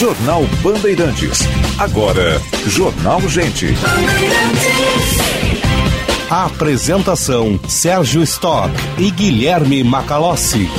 Jornal Bandeirantes. Agora, Jornal Gente. A apresentação: Sérgio Stock e Guilherme Macalossi.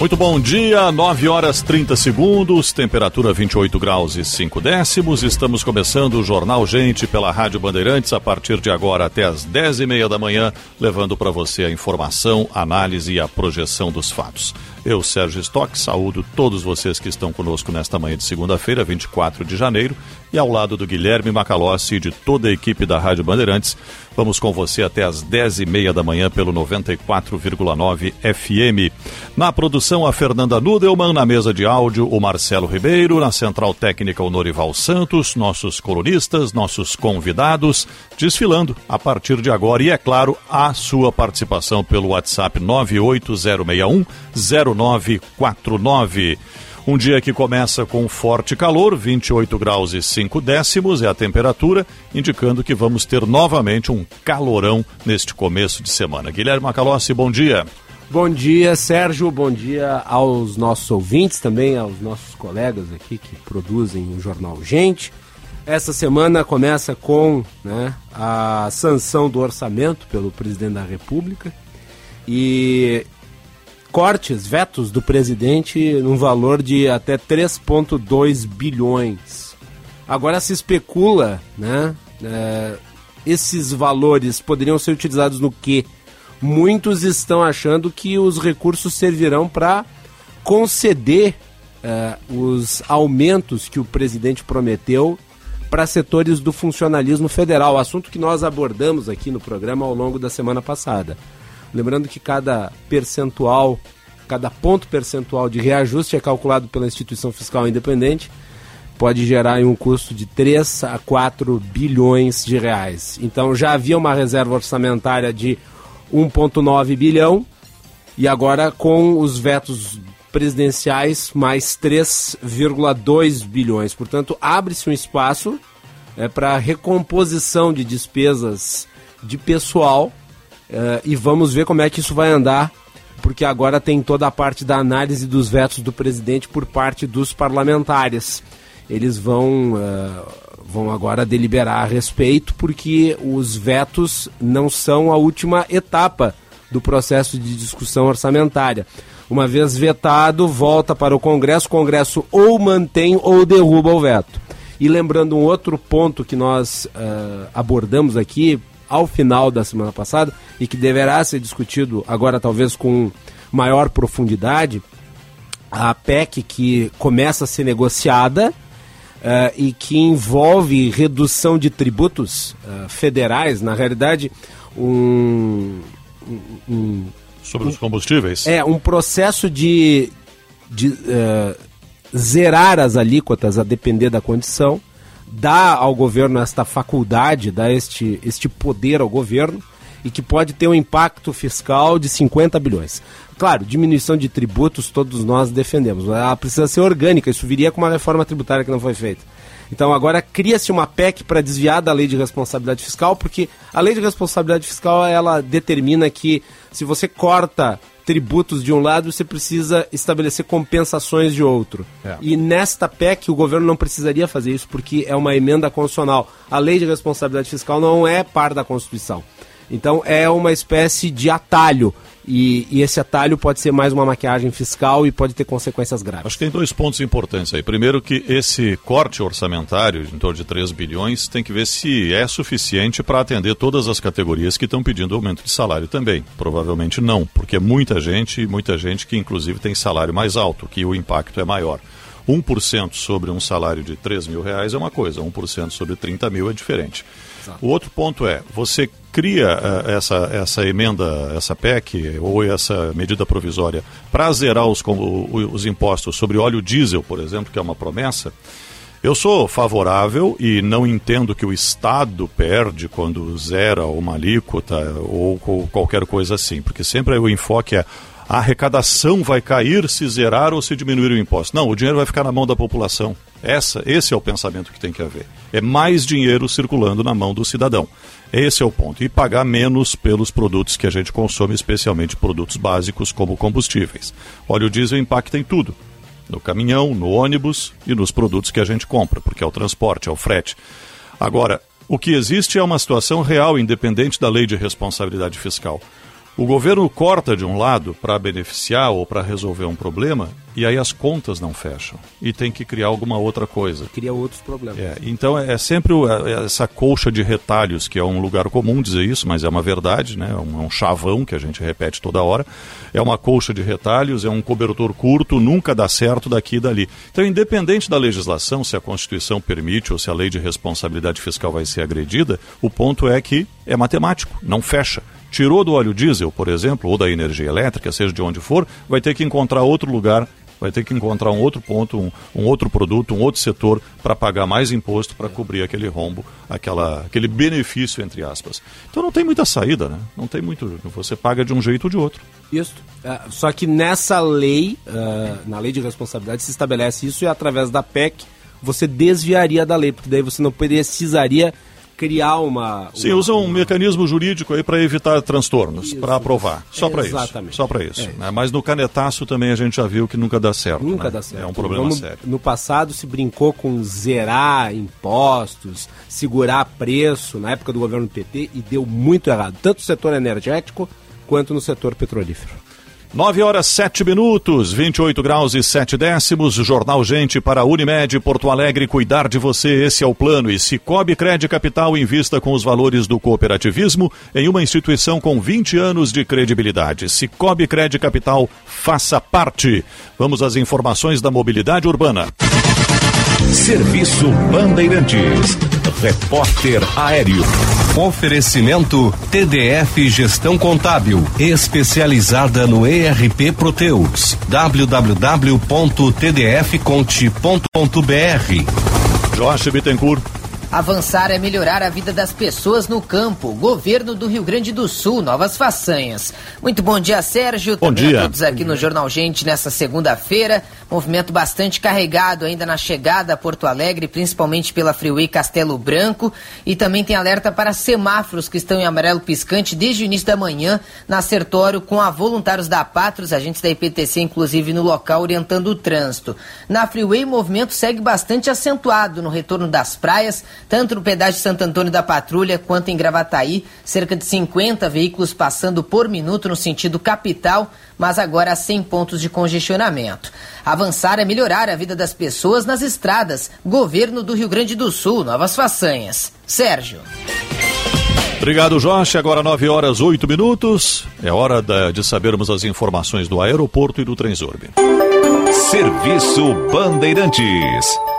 Muito bom dia, 9 horas 30 segundos, temperatura 28 graus e 5 décimos. Estamos começando o Jornal Gente pela Rádio Bandeirantes a partir de agora até as 10 e meia da manhã, levando para você a informação, análise e a projeção dos fatos. Eu, Sérgio Stock, saúdo todos vocês que estão conosco nesta manhã de segunda-feira, 24 de janeiro, e ao lado do Guilherme Macalossi e de toda a equipe da Rádio Bandeirantes, vamos com você até às 10 e meia da manhã pelo 94,9 FM. Na produção, a Fernanda Nudelman, na mesa de áudio, o Marcelo Ribeiro, na central técnica, o Norival Santos, nossos colunistas, nossos convidados, desfilando a partir de agora, e é claro, a sua participação pelo WhatsApp 98061 0949. Um dia que começa com forte calor, 28 graus e 5 décimos é a temperatura, indicando que vamos ter novamente um calorão neste começo de semana. Guilherme Macalossi, bom dia. Bom dia, Sérgio. Bom dia aos nossos ouvintes, também aos nossos colegas aqui que produzem o jornal Gente. Essa semana começa com né, a sanção do orçamento pelo presidente da República e cortes, vetos do presidente num valor de até 3,2 bilhões. Agora se especula, né? É, esses valores poderiam ser utilizados no quê? Muitos estão achando que os recursos servirão para conceder é, os aumentos que o presidente prometeu para setores do funcionalismo federal, assunto que nós abordamos aqui no programa ao longo da semana passada. Lembrando que cada percentual, cada ponto percentual de reajuste é calculado pela instituição fiscal independente, pode gerar um custo de 3 a 4 bilhões de reais. Então já havia uma reserva orçamentária de 1,9 bilhão e agora com os vetos presidenciais mais 3,2 bilhões. Portanto, abre-se um espaço é, para recomposição de despesas de pessoal Uh, e vamos ver como é que isso vai andar, porque agora tem toda a parte da análise dos vetos do presidente por parte dos parlamentares. Eles vão, uh, vão agora deliberar a respeito, porque os vetos não são a última etapa do processo de discussão orçamentária. Uma vez vetado, volta para o Congresso, o Congresso ou mantém ou derruba o veto. E lembrando um outro ponto que nós uh, abordamos aqui, ao final da semana passada e que deverá ser discutido agora talvez com maior profundidade, a PEC que começa a ser negociada uh, e que envolve redução de tributos uh, federais, na realidade um, um sobre os combustíveis? É um processo de, de uh, zerar as alíquotas a depender da condição dá ao governo esta faculdade, dá este, este poder ao governo e que pode ter um impacto fiscal de 50 bilhões. Claro, diminuição de tributos todos nós defendemos, ela precisa ser orgânica, isso viria com uma reforma tributária que não foi feita. Então agora cria-se uma PEC para desviar da lei de responsabilidade fiscal, porque a lei de responsabilidade fiscal ela determina que se você corta tributos de um lado, você precisa estabelecer compensações de outro. É. E nesta PEC, o governo não precisaria fazer isso porque é uma emenda constitucional. A lei de responsabilidade fiscal não é par da Constituição. Então é uma espécie de atalho. E, e, esse atalho pode ser mais uma maquiagem fiscal e pode ter consequências graves. Acho que tem dois pontos importantes aí. Primeiro que esse corte orçamentário, em torno de 3 bilhões, tem que ver se é suficiente para atender todas as categorias que estão pedindo aumento de salário também. Provavelmente não, porque é muita gente, muita gente que inclusive tem salário mais alto, que o impacto é maior. 1% sobre um salário de 3 mil reais é uma coisa, 1% sobre 30 mil é diferente. Exato. O outro ponto é, você cria uh, essa, essa emenda, essa PEC ou essa medida provisória para zerar os, os impostos sobre óleo diesel, por exemplo, que é uma promessa, eu sou favorável e não entendo que o Estado perde quando zera uma alíquota ou, ou qualquer coisa assim, porque sempre o enfoque é a arrecadação vai cair se zerar ou se diminuir o imposto. Não, o dinheiro vai ficar na mão da população. Essa, esse é o pensamento que tem que haver. É mais dinheiro circulando na mão do cidadão. Esse é o ponto. E pagar menos pelos produtos que a gente consome, especialmente produtos básicos como combustíveis. Óleo diesel impacta em tudo. No caminhão, no ônibus e nos produtos que a gente compra, porque é o transporte, é o frete. Agora, o que existe é uma situação real, independente da lei de responsabilidade fiscal. O governo corta de um lado para beneficiar ou para resolver um problema e aí as contas não fecham e tem que criar alguma outra coisa. Cria outros problemas. É, então é, é sempre o, é, essa colcha de retalhos que é um lugar comum dizer isso, mas é uma verdade, né? É é um chavão que a gente repete toda hora. É uma colcha de retalhos, é um cobertor curto, nunca dá certo daqui e dali. Então, independente da legislação, se a Constituição permite ou se a lei de responsabilidade fiscal vai ser agredida, o ponto é que é matemático, não fecha tirou do óleo diesel, por exemplo, ou da energia elétrica, seja de onde for, vai ter que encontrar outro lugar, vai ter que encontrar um outro ponto, um, um outro produto, um outro setor para pagar mais imposto para cobrir aquele rombo, aquela, aquele benefício, entre aspas. Então não tem muita saída, né? Não tem muito. Você paga de um jeito ou de outro. Isso. Uh, só que nessa lei, uh, na lei de responsabilidade, se estabelece isso e através da PEC você desviaria da lei, porque daí você não precisaria criar uma. Sim, usa um uma... mecanismo jurídico aí para evitar transtornos, para aprovar. Só para isso. Só para isso. É. Né? Mas no canetaço também a gente já viu que nunca dá certo. Nunca né? dá certo. É um problema sério. No passado se brincou com zerar impostos, segurar preço na época do governo PT e deu muito errado, tanto no setor energético quanto no setor petrolífero. 9 horas 7 minutos, 28 graus e 7 décimos. Jornal Gente para Unimed Porto Alegre. Cuidar de você, esse é o plano. E Cicobi Crédito Capital invista com os valores do cooperativismo em uma instituição com 20 anos de credibilidade. Cicobi Crédito Capital, faça parte. Vamos às informações da mobilidade urbana. Serviço Bandeirantes. Repórter Aéreo. Oferecimento TDF Gestão Contábil, especializada no ERP Proteus. www.tdfconte.br. Jorge Bittencourt. Avançar é melhorar a vida das pessoas no campo. Governo do Rio Grande do Sul, novas façanhas. Muito bom dia, Sérgio. Bom Também dia. a todos aqui no Jornal Gente nessa segunda-feira. Movimento bastante carregado ainda na chegada a Porto Alegre, principalmente pela Freeway Castelo Branco. E também tem alerta para semáforos que estão em amarelo piscante desde o início da manhã na Sertório com a voluntários da Patros, agentes da IPTC, inclusive no local, orientando o trânsito. Na Freeway, o movimento segue bastante acentuado no retorno das praias tanto no pedágio Santo Antônio da Patrulha quanto em Gravataí, cerca de 50 veículos passando por minuto no sentido capital, mas agora a 100 pontos de congestionamento. Avançar é melhorar a vida das pessoas nas estradas. Governo do Rio Grande do Sul, novas façanhas. Sérgio. Obrigado, Jorge. Agora 9 horas 8 minutos. É hora de sabermos as informações do aeroporto e do Transorbe. Serviço Bandeirantes.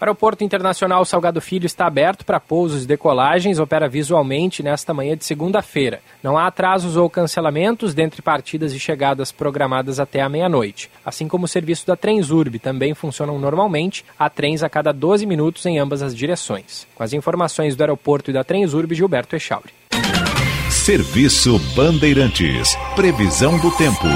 O Aeroporto Internacional Salgado Filho está aberto para pousos e decolagens, opera visualmente nesta manhã de segunda-feira. Não há atrasos ou cancelamentos dentre partidas e chegadas programadas até a meia-noite. Assim como o serviço da Transurb também funcionam normalmente, há trens a cada 12 minutos em ambas as direções. Com as informações do aeroporto e da Transurb, Gilberto Echauri. Serviço Bandeirantes. Previsão do tempo.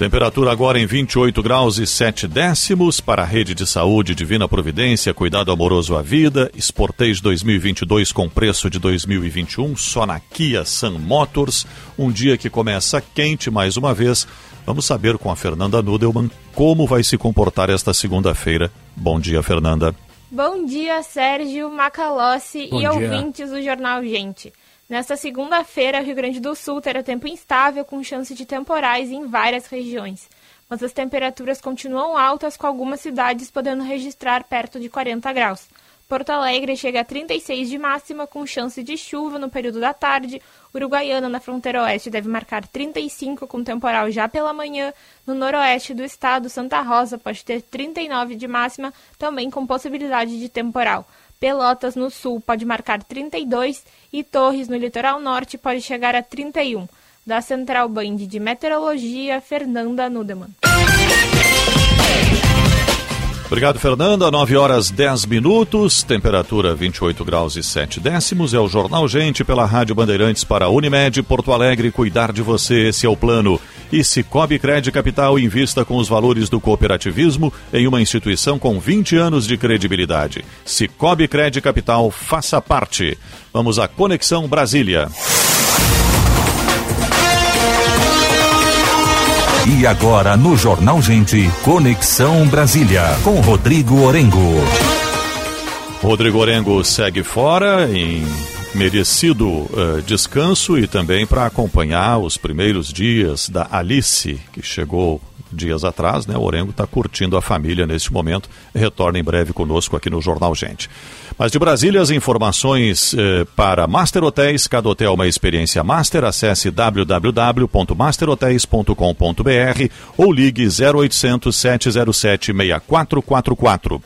Temperatura agora em 28 graus e 7 décimos para a Rede de Saúde Divina Providência, Cuidado Amoroso à Vida, Sportage 2022 com preço de 2021, só na Kia Sun Motors. Um dia que começa quente mais uma vez. Vamos saber com a Fernanda Nudelman como vai se comportar esta segunda-feira. Bom dia, Fernanda. Bom dia, Sérgio, Macalossi Bom e dia. ouvintes do Jornal Gente. Nesta segunda-feira, o Rio Grande do Sul terá tempo instável com chance de temporais em várias regiões. Mas as temperaturas continuam altas, com algumas cidades podendo registrar perto de 40 graus. Porto Alegre chega a 36 de máxima, com chance de chuva no período da tarde. Uruguaiana, na fronteira oeste, deve marcar 35, com temporal já pela manhã. No noroeste do estado, Santa Rosa pode ter 39 de máxima, também com possibilidade de temporal. Pelotas, no sul, pode marcar 32 e Torres, no litoral norte, pode chegar a 31. Da Central Band de Meteorologia, Fernanda Nudeman. Obrigado, Fernanda. 9 horas 10 minutos, temperatura 28 graus e 7 décimos. É o Jornal Gente pela Rádio Bandeirantes para Unimed Porto Alegre. Cuidar de você, esse é o plano. E Cicobi Crédito Capital invista com os valores do cooperativismo em uma instituição com 20 anos de credibilidade. Cicobi Crédito Capital, faça parte. Vamos à Conexão Brasília. E agora no Jornal Gente, Conexão Brasília, com Rodrigo Orengo. Rodrigo Orengo segue fora em merecido uh, descanso e também para acompanhar os primeiros dias da Alice, que chegou dias atrás, né? O Orengo está curtindo a família neste momento. Retorna em breve conosco aqui no Jornal Gente. Mas de Brasília, as informações eh, para Master Hotéis, cada hotel uma experiência master. Acesse www.masterhotels.com.br ou ligue 0800 707 6444. O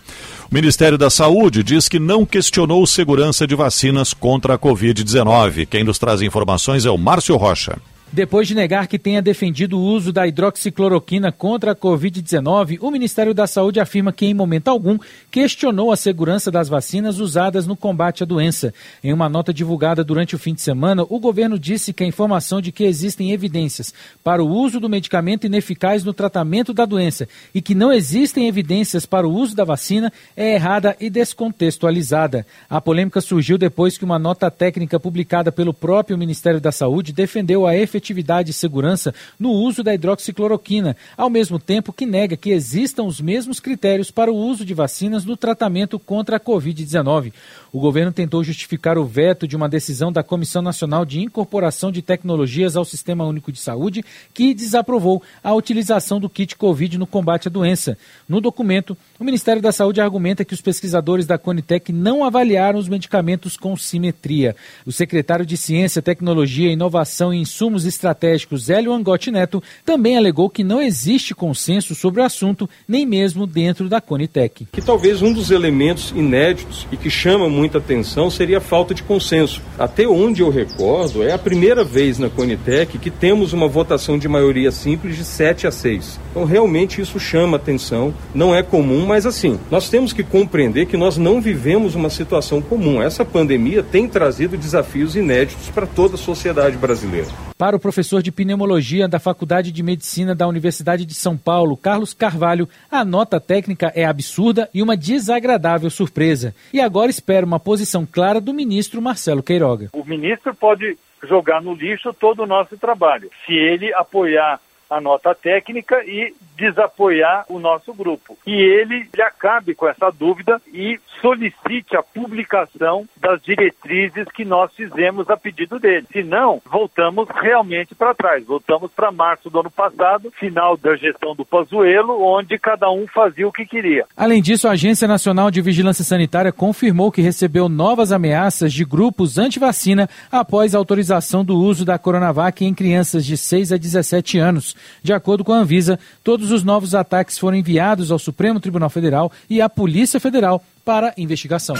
Ministério da Saúde diz que não questionou segurança de vacinas contra a Covid-19. Quem nos traz informações é o Márcio Rocha. Depois de negar que tenha defendido o uso da hidroxicloroquina contra a Covid-19, o Ministério da Saúde afirma que, em momento algum, questionou a segurança das vacinas usadas no combate à doença. Em uma nota divulgada durante o fim de semana, o governo disse que a informação de que existem evidências para o uso do medicamento ineficaz no tratamento da doença e que não existem evidências para o uso da vacina é errada e descontextualizada. A polêmica surgiu depois que uma nota técnica publicada pelo próprio Ministério da Saúde defendeu a efetividade efetividade e segurança no uso da hidroxicloroquina, ao mesmo tempo que nega que existam os mesmos critérios para o uso de vacinas no tratamento contra a Covid-19. O governo tentou justificar o veto de uma decisão da Comissão Nacional de Incorporação de Tecnologias ao Sistema Único de Saúde, que desaprovou a utilização do kit Covid no combate à doença. No documento, o Ministério da Saúde argumenta que os pesquisadores da Conitec não avaliaram os medicamentos com simetria. O secretário de Ciência, Tecnologia, Inovação e Insumos Estratégicos, Hélio Angotti Neto, também alegou que não existe consenso sobre o assunto, nem mesmo dentro da Conitec. Que talvez um dos elementos inéditos e que chama muita atenção seria a falta de consenso. Até onde eu recordo, é a primeira vez na Conitec que temos uma votação de maioria simples de 7 a 6. Então, realmente, isso chama atenção. Não é comum, mas assim, nós temos que compreender que nós não vivemos uma situação comum. Essa pandemia tem trazido desafios inéditos para toda a sociedade brasileira. Para o professor de pneumologia da Faculdade de Medicina da Universidade de São Paulo, Carlos Carvalho, a nota técnica é absurda e uma desagradável surpresa. E agora espera uma posição clara do ministro Marcelo Queiroga. O ministro pode jogar no lixo todo o nosso trabalho, se ele apoiar a nota técnica e desapoiar o nosso grupo. E ele, ele acabe com essa dúvida e solicite a publicação das diretrizes que nós fizemos a pedido dele. Se não, voltamos realmente para trás. Voltamos para março do ano passado, final da gestão do Pazuello, onde cada um fazia o que queria. Além disso, a Agência Nacional de Vigilância Sanitária confirmou que recebeu novas ameaças de grupos anti-vacina após a autorização do uso da Coronavac em crianças de 6 a 17 anos. De acordo com a Anvisa, todos os novos ataques foram enviados ao Supremo Tribunal Federal e à Polícia Federal para investigação.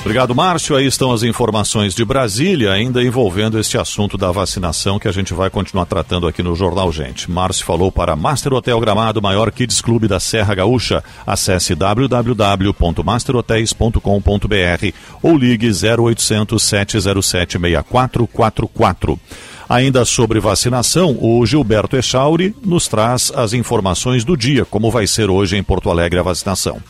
Obrigado, Márcio. Aí estão as informações de Brasília, ainda envolvendo este assunto da vacinação que a gente vai continuar tratando aqui no Jornal Gente. Márcio falou para Master Hotel Gramado, maior kids clube da Serra Gaúcha. Acesse www.masterhotels.com.br ou ligue 0800 707 6444. Ainda sobre vacinação, o Gilberto Echauri nos traz as informações do dia, como vai ser hoje em Porto Alegre a vacinação.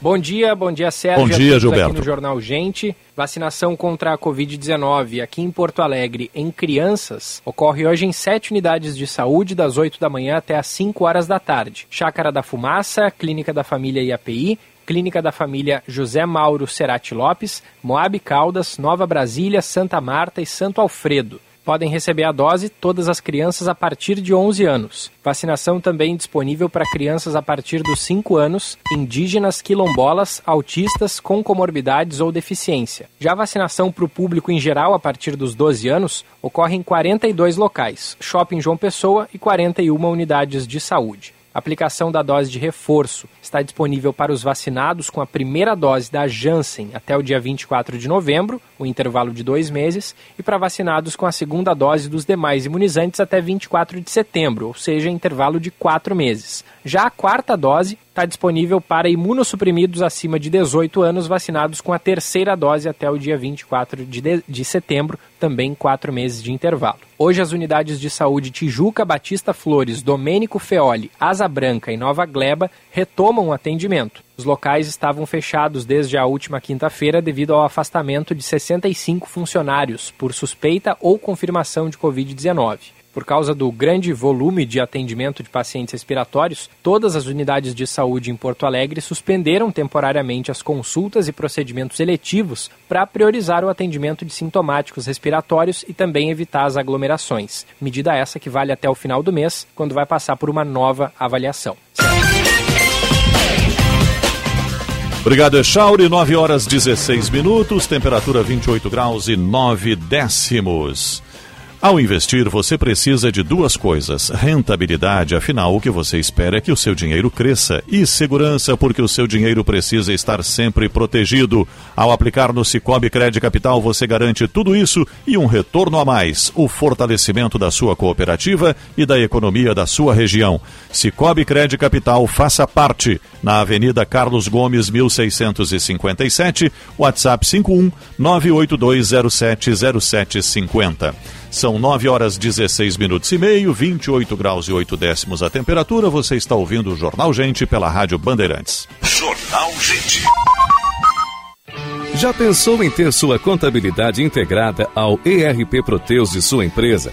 Bom dia, bom dia Sérgio. Bom dia, Gilberto. Aqui no Jornal Gente, vacinação contra a Covid-19 aqui em Porto Alegre em crianças ocorre hoje em sete unidades de saúde das 8 da manhã até às 5 horas da tarde. Chácara da Fumaça, Clínica da Família IAPI, Clínica da Família José Mauro Cerati Lopes, Moab Caldas, Nova Brasília, Santa Marta e Santo Alfredo podem receber a dose todas as crianças a partir de 11 anos. Vacinação também disponível para crianças a partir dos 5 anos, indígenas, quilombolas, autistas com comorbidades ou deficiência. Já a vacinação para o público em geral a partir dos 12 anos ocorre em 42 locais, Shopping João Pessoa e 41 unidades de saúde. A aplicação da dose de reforço está disponível para os vacinados com a primeira dose da Janssen até o dia 24 de novembro, o intervalo de dois meses, e para vacinados com a segunda dose dos demais imunizantes até 24 de setembro, ou seja, intervalo de quatro meses. Já a quarta dose está disponível para imunossuprimidos acima de 18 anos vacinados com a terceira dose até o dia 24 de, de, de setembro, também quatro meses de intervalo. Hoje, as unidades de saúde Tijuca, Batista Flores, Domênico Feoli, Asa Branca e Nova Gleba retomam o atendimento. Os locais estavam fechados desde a última quinta-feira devido ao afastamento de 65 funcionários por suspeita ou confirmação de Covid-19. Por causa do grande volume de atendimento de pacientes respiratórios, todas as unidades de saúde em Porto Alegre suspenderam temporariamente as consultas e procedimentos eletivos para priorizar o atendimento de sintomáticos respiratórios e também evitar as aglomerações. Medida essa que vale até o final do mês, quando vai passar por uma nova avaliação. Obrigado, Echauri. 9 horas 16 minutos, temperatura 28 graus e 9 décimos. Ao investir, você precisa de duas coisas: rentabilidade, afinal, o que você espera é que o seu dinheiro cresça, e segurança, porque o seu dinheiro precisa estar sempre protegido. Ao aplicar no Cicobi Crédito Capital, você garante tudo isso e um retorno a mais: o fortalecimento da sua cooperativa e da economia da sua região. Cicobi Crédito Capital, faça parte. Na Avenida Carlos Gomes, 1657, WhatsApp 51 982070750. São 9 horas 16 minutos e meio, 28 graus e 8 décimos a temperatura. Você está ouvindo o Jornal Gente pela Rádio Bandeirantes. Jornal Gente. Já pensou em ter sua contabilidade integrada ao ERP Proteus de sua empresa?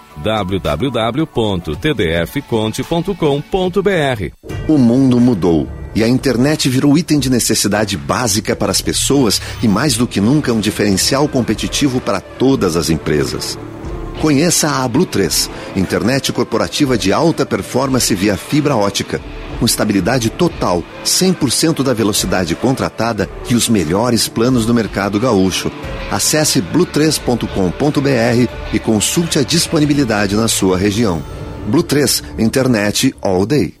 www.tdfconte.com.br. O mundo mudou e a internet virou item de necessidade básica para as pessoas e mais do que nunca um diferencial competitivo para todas as empresas. Conheça a Blue 3, internet corporativa de alta performance via fibra ótica, com estabilidade total, 100% da velocidade contratada e os melhores planos do mercado gaúcho. Acesse blue3.com.br e consulte a disponibilidade na sua região. Blue 3, internet all day.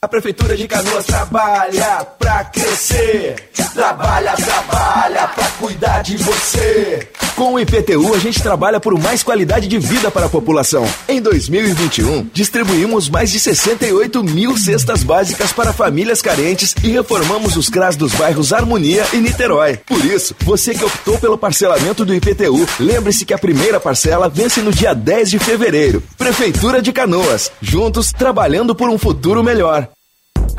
A Prefeitura de Canoas trabalha pra crescer. Trabalha, trabalha pra cuidar de você. Com o IPTU, a gente trabalha por mais qualidade de vida para a população. Em 2021, distribuímos mais de 68 mil cestas básicas para famílias carentes e reformamos os CRAS dos bairros Harmonia e Niterói. Por isso, você que optou pelo parcelamento do IPTU, lembre-se que a primeira parcela vence no dia 10 de fevereiro. Prefeitura de Canoas, juntos trabalhando por um futuro melhor.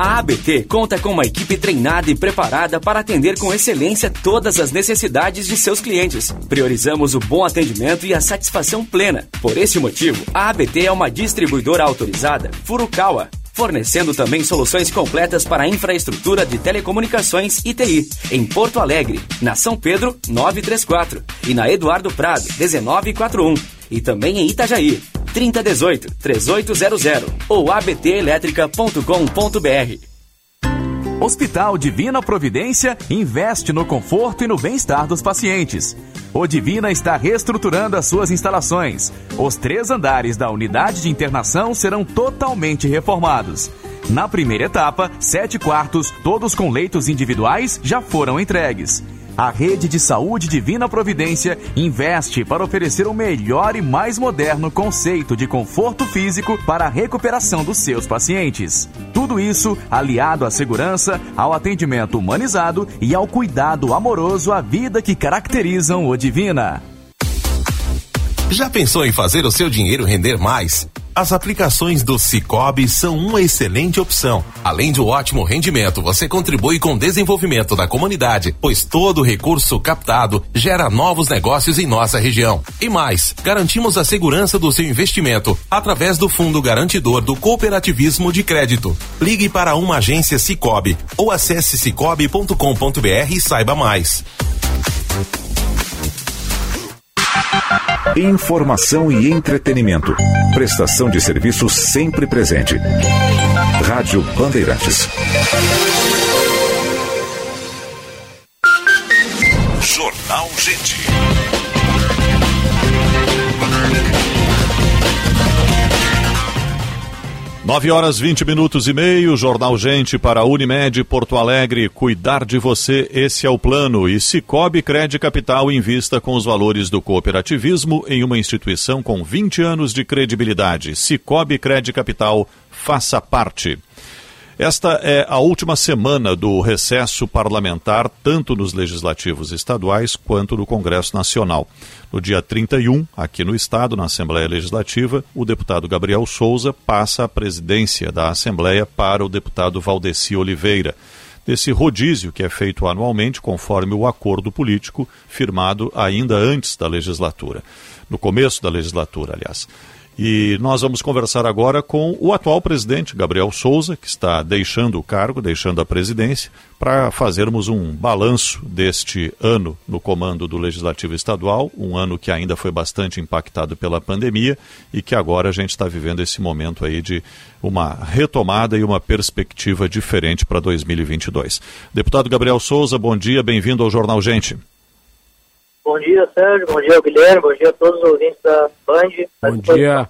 A ABT conta com uma equipe treinada e preparada para atender com excelência todas as necessidades de seus clientes. Priorizamos o bom atendimento e a satisfação plena. Por esse motivo, a ABT é uma distribuidora autorizada Furukawa, fornecendo também soluções completas para a infraestrutura de telecomunicações e TI, em Porto Alegre, na São Pedro 934 e na Eduardo Prado 1941, e também em Itajaí 3018 3800 ou abtelétrica.com.br. Hospital Divina Providência investe no conforto e no bem-estar dos pacientes. O Divina está reestruturando as suas instalações. Os três andares da unidade de internação serão totalmente reformados. Na primeira etapa, sete quartos, todos com leitos individuais, já foram entregues. A rede de saúde Divina Providência investe para oferecer o melhor e mais moderno conceito de conforto físico para a recuperação dos seus pacientes. Tudo isso aliado à segurança, ao atendimento humanizado e ao cuidado amoroso à vida que caracterizam o Divina. Já pensou em fazer o seu dinheiro render mais? As aplicações do Cicobi são uma excelente opção. Além um ótimo rendimento, você contribui com o desenvolvimento da comunidade, pois todo recurso captado gera novos negócios em nossa região. E mais, garantimos a segurança do seu investimento através do Fundo Garantidor do Cooperativismo de Crédito. Ligue para uma agência Cicobi ou acesse cicobi.com.br e saiba mais. Informação e entretenimento. Prestação de serviço sempre presente. Rádio Bandeirantes. Jornal Gente. 9 horas 20 minutos e meio, Jornal Gente para Unimed Porto Alegre. Cuidar de você, esse é o plano. E Cicobi Cred Capital invista com os valores do cooperativismo em uma instituição com 20 anos de credibilidade. Cicobi Cred Capital, faça parte. Esta é a última semana do recesso parlamentar, tanto nos legislativos estaduais quanto no Congresso Nacional. No dia 31, aqui no Estado, na Assembleia Legislativa, o deputado Gabriel Souza passa a presidência da Assembleia para o deputado Valdeci Oliveira. Desse rodízio que é feito anualmente, conforme o acordo político firmado ainda antes da legislatura. No começo da legislatura, aliás. E nós vamos conversar agora com o atual presidente, Gabriel Souza, que está deixando o cargo, deixando a presidência, para fazermos um balanço deste ano no comando do Legislativo Estadual, um ano que ainda foi bastante impactado pela pandemia e que agora a gente está vivendo esse momento aí de uma retomada e uma perspectiva diferente para 2022. Deputado Gabriel Souza, bom dia, bem-vindo ao Jornal Gente. Bom dia, Sérgio. Bom dia, Guilherme. Bom dia a todos os ouvintes da Band. Bom dia.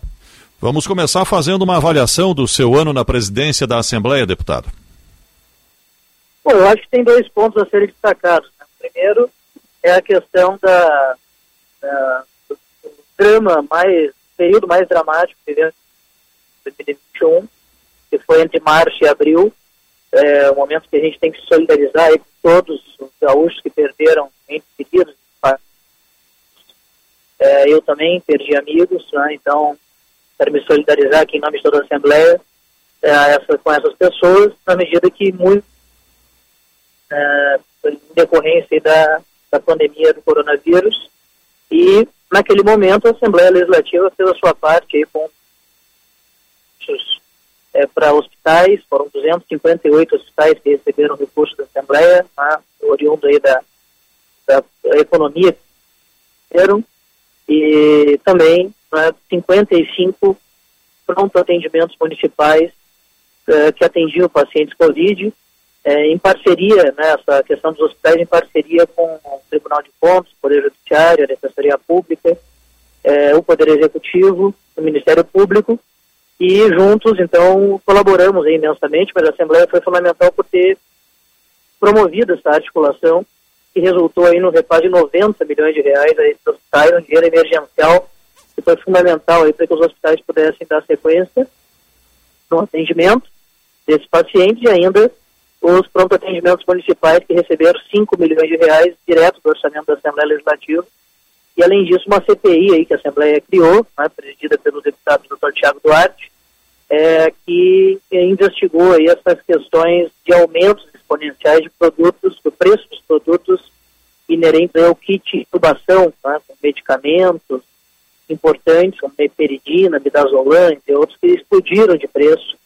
Vamos começar fazendo uma avaliação do seu ano na presidência da Assembleia, deputado. Bom, eu acho que tem dois pontos a serem destacados. Né? Primeiro é a questão da, da do drama mais, período mais dramático que vivemos em 2021, que foi entre março e abril, é, o momento que a gente tem que se solidarizar com todos os gaúchos que perderam entes queridos, é, eu também perdi amigos, né, então quero me solidarizar aqui em nome de toda a Assembleia é, essa, com essas pessoas, na medida que muito, é, em decorrência da, da pandemia do coronavírus, e naquele momento a Assembleia Legislativa fez a sua parte aí com é, para hospitais, foram 258 hospitais que receberam recursos da Assembleia, tá, oriundo aí da, da, da economia e também né, 55 pronto atendimentos municipais eh, que atendiam pacientes Covid, eh, em parceria, né, essa questão dos hospitais em parceria com o Tribunal de Contas, o Poder Judiciário, a Defensoria Pública, eh, o Poder Executivo, o Ministério Público, e juntos, então, colaboramos imensamente, mas a Assembleia foi fundamental por ter promovido essa articulação que resultou aí no repasse de 90 milhões de reais aí para os hospitais, um dinheiro emergencial que foi fundamental aí para que os hospitais pudessem dar sequência no atendimento desses pacientes e ainda os pronto atendimentos municipais que receberam 5 milhões de reais direto do orçamento da Assembleia Legislativa e além disso uma CPI aí que a Assembleia criou, né, presidida pelo deputado Dr. Tiago Duarte, é, que investigou aí essas questões de aumentos exponenciais de produtos, do preço dos produtos inerentes ao kit intubação, tá, com medicamentos importantes, como meperidina, midazolam, e outros que explodiram de preço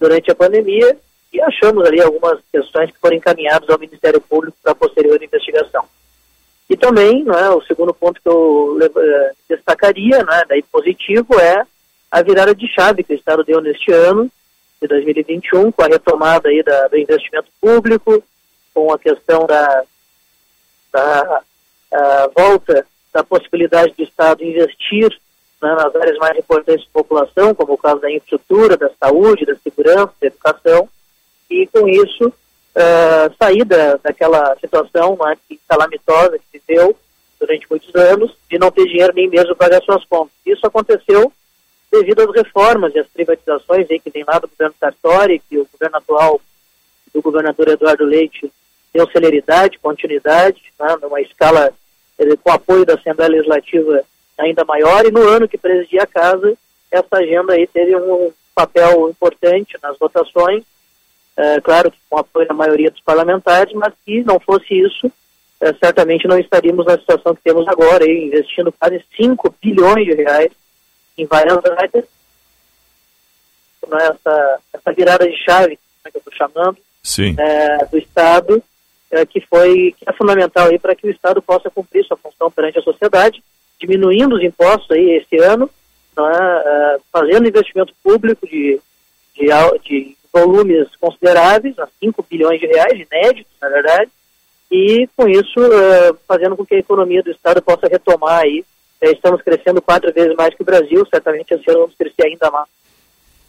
durante a pandemia e achamos ali algumas questões que foram encaminhadas ao Ministério Público para posterior investigação. E também, é, o segundo ponto que eu eh, destacaria, é, daí positivo, é a virada de chave que o Estado deu neste ano, de 2021, com a retomada aí da, do investimento público, com a questão da, da volta da possibilidade do Estado investir né, nas áreas mais importantes da população, como o caso da infraestrutura, da saúde, da segurança, da educação, e com isso uh, sair da, daquela situação né, que, calamitosa que viveu durante muitos anos, de não ter dinheiro nem mesmo para pagar suas contas. Isso aconteceu devido às reformas e às privatizações aí que vem lá do governo Sartori, que o governo atual do governador Eduardo Leite deu celeridade, continuidade, né, numa escala com apoio da Assembleia Legislativa ainda maior, e no ano que presidia a casa, essa agenda aí teve um papel importante nas votações, é, claro que com apoio da maioria dos parlamentares, mas se não fosse isso, é, certamente não estaríamos na situação que temos agora, aí, investindo quase 5 bilhões de reais em várias áreas, essa, essa virada de chave, é que eu estou chamando, é, do Estado, é, que foi que é fundamental aí para que o Estado possa cumprir sua função perante a sociedade, diminuindo os impostos aí esse ano, é, fazendo investimento público de, de, de volumes consideráveis, a 5 bilhões de reais, inéditos, na verdade, e com isso uh, fazendo com que a economia do Estado possa retomar aí. Uh, estamos crescendo quatro vezes mais que o Brasil, certamente esse ano vamos crescer ainda mais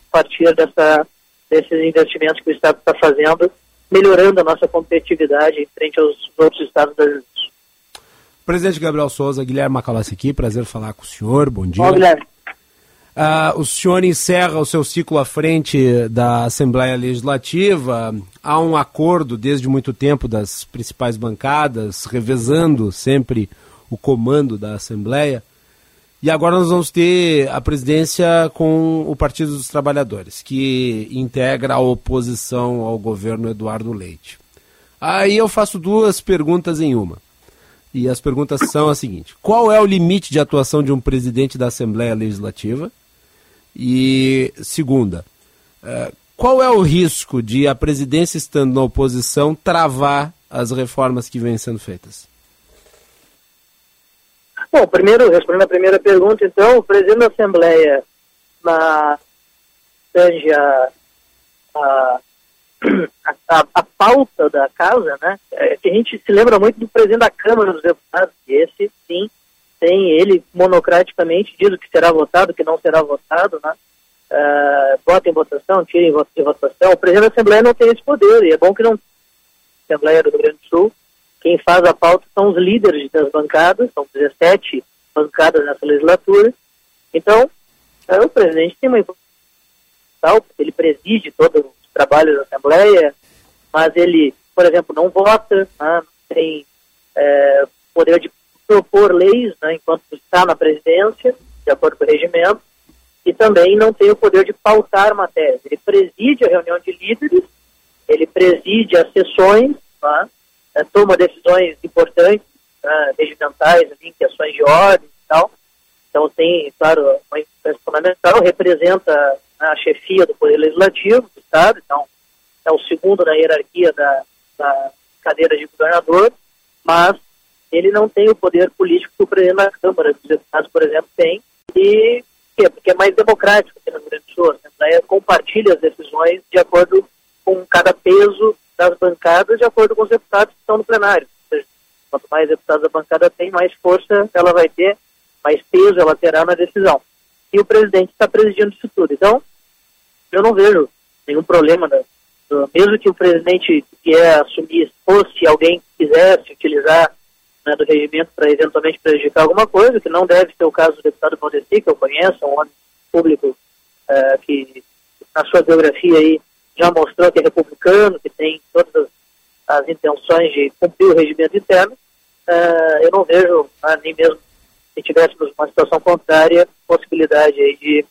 a partir dessa, desses investimentos que o Estado está fazendo, melhorando a nossa competitividade em frente aos outros estados brasileiros. Presidente Gabriel Souza, Guilherme Macalossi aqui, prazer falar com o senhor, bom dia. Bom, Guilherme. Uh, o senhor encerra o seu ciclo à frente da Assembleia Legislativa. Há um acordo desde muito tempo das principais bancadas, revezando sempre o comando da Assembleia. E agora nós vamos ter a presidência com o Partido dos Trabalhadores, que integra a oposição ao governo Eduardo Leite. Aí eu faço duas perguntas em uma. E as perguntas são as seguintes: qual é o limite de atuação de um presidente da Assembleia Legislativa? E segunda, uh, qual é o risco de a presidência estando na oposição travar as reformas que vêm sendo feitas? Bom, primeiro, respondendo a primeira pergunta, então, o presidente da Assembleia na a, a, a, a, pauta da casa, né? É, que a gente se lembra muito do presidente da Câmara dos Deputados, que esse, sim, tem ele monocraticamente diz o que será votado, o que não será votado, né? Uh, em votação, tira em votação. O presidente da Assembleia não tem esse poder, e é bom que não. Assembleia do Rio Grande do Sul, quem faz a pauta são os líderes das bancadas, são 17 bancadas nessa legislatura. Então, uh, o presidente tem uma importância, ele preside todos os trabalhos da Assembleia, mas ele, por exemplo, não vota, né? não tem uh, poder de propor leis né, enquanto está na presidência, de acordo com o regimento, e também não tem o poder de pautar matérias. Ele preside a reunião de líderes, ele preside as sessões, tá? É, toma decisões importantes, né, regimentais, assim, questões de ordem e tal. Então tem, claro, uma influência fundamental, representa a chefia do Poder Legislativo do Estado, então é o segundo na hierarquia da, da cadeira de governador, mas ele não tem o poder político que o presidente da Câmara dos Deputados, por exemplo, tem, e porque é mais democrático aqui no Rio Grande do Sul. A Assembleia compartilha as decisões de acordo com cada peso das bancadas, de acordo com os deputados que estão no plenário. Ou seja, quanto mais deputados a bancada tem, mais força ela vai ter, mais peso ela terá na decisão. E o presidente está presidindo isso tudo. Então, eu não vejo nenhum problema, né? mesmo que o presidente que é assumir fosse alguém que quisesse utilizar né, do regimento para eventualmente prejudicar alguma coisa, que não deve ser o caso do deputado Valdeci, que eu conheço, um homem público uh, que na sua biografia aí já mostrou que é republicano, que tem todas as, as intenções de cumprir o regimento interno, uh, eu não vejo, uh, nem mesmo se tivéssemos uma situação contrária, possibilidade aí de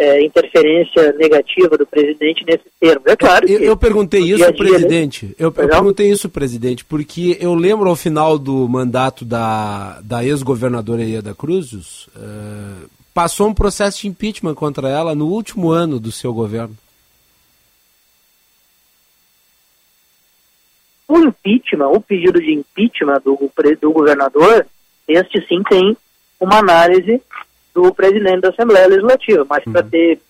é, interferência negativa do presidente nesse termo. É claro eu, eu perguntei isso, dia -dia, presidente. Né? Eu, eu, perguntei isso, presidente, porque eu lembro ao final do mandato da, da ex-governadora Ieda Cruzes, uh, passou um processo de impeachment contra ela no último ano do seu governo. O impeachment, o pedido de impeachment do, do governador, este sim tem uma análise do presidente da Assembleia Legislativa. Mas uhum. para ter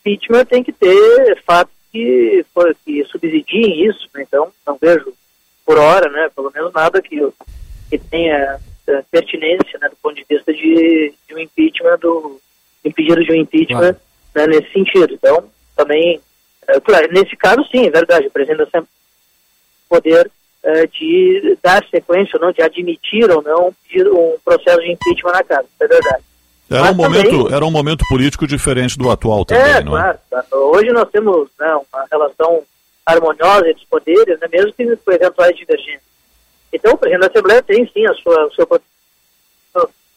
impeachment tem que ter fatos que, que subsidiem isso. Né? Então, não vejo por hora, né, pelo menos nada que, que tenha uh, pertinência né, do ponto de vista de, de um impeachment, do impedido de um impeachment né, nesse sentido. Então, também, uh, claro, nesse caso sim, é verdade, o presidente da Assembleia poder uh, de dar sequência ou não, de admitir ou não um processo de impeachment na casa, é verdade. Era um, momento, era um momento político diferente do atual também, é, não claro, é? Hoje nós temos né, uma relação harmoniosa entre os poderes, né, mesmo que com eventuais divergências. Então, o presidente da Assembleia tem sim a sua, a sua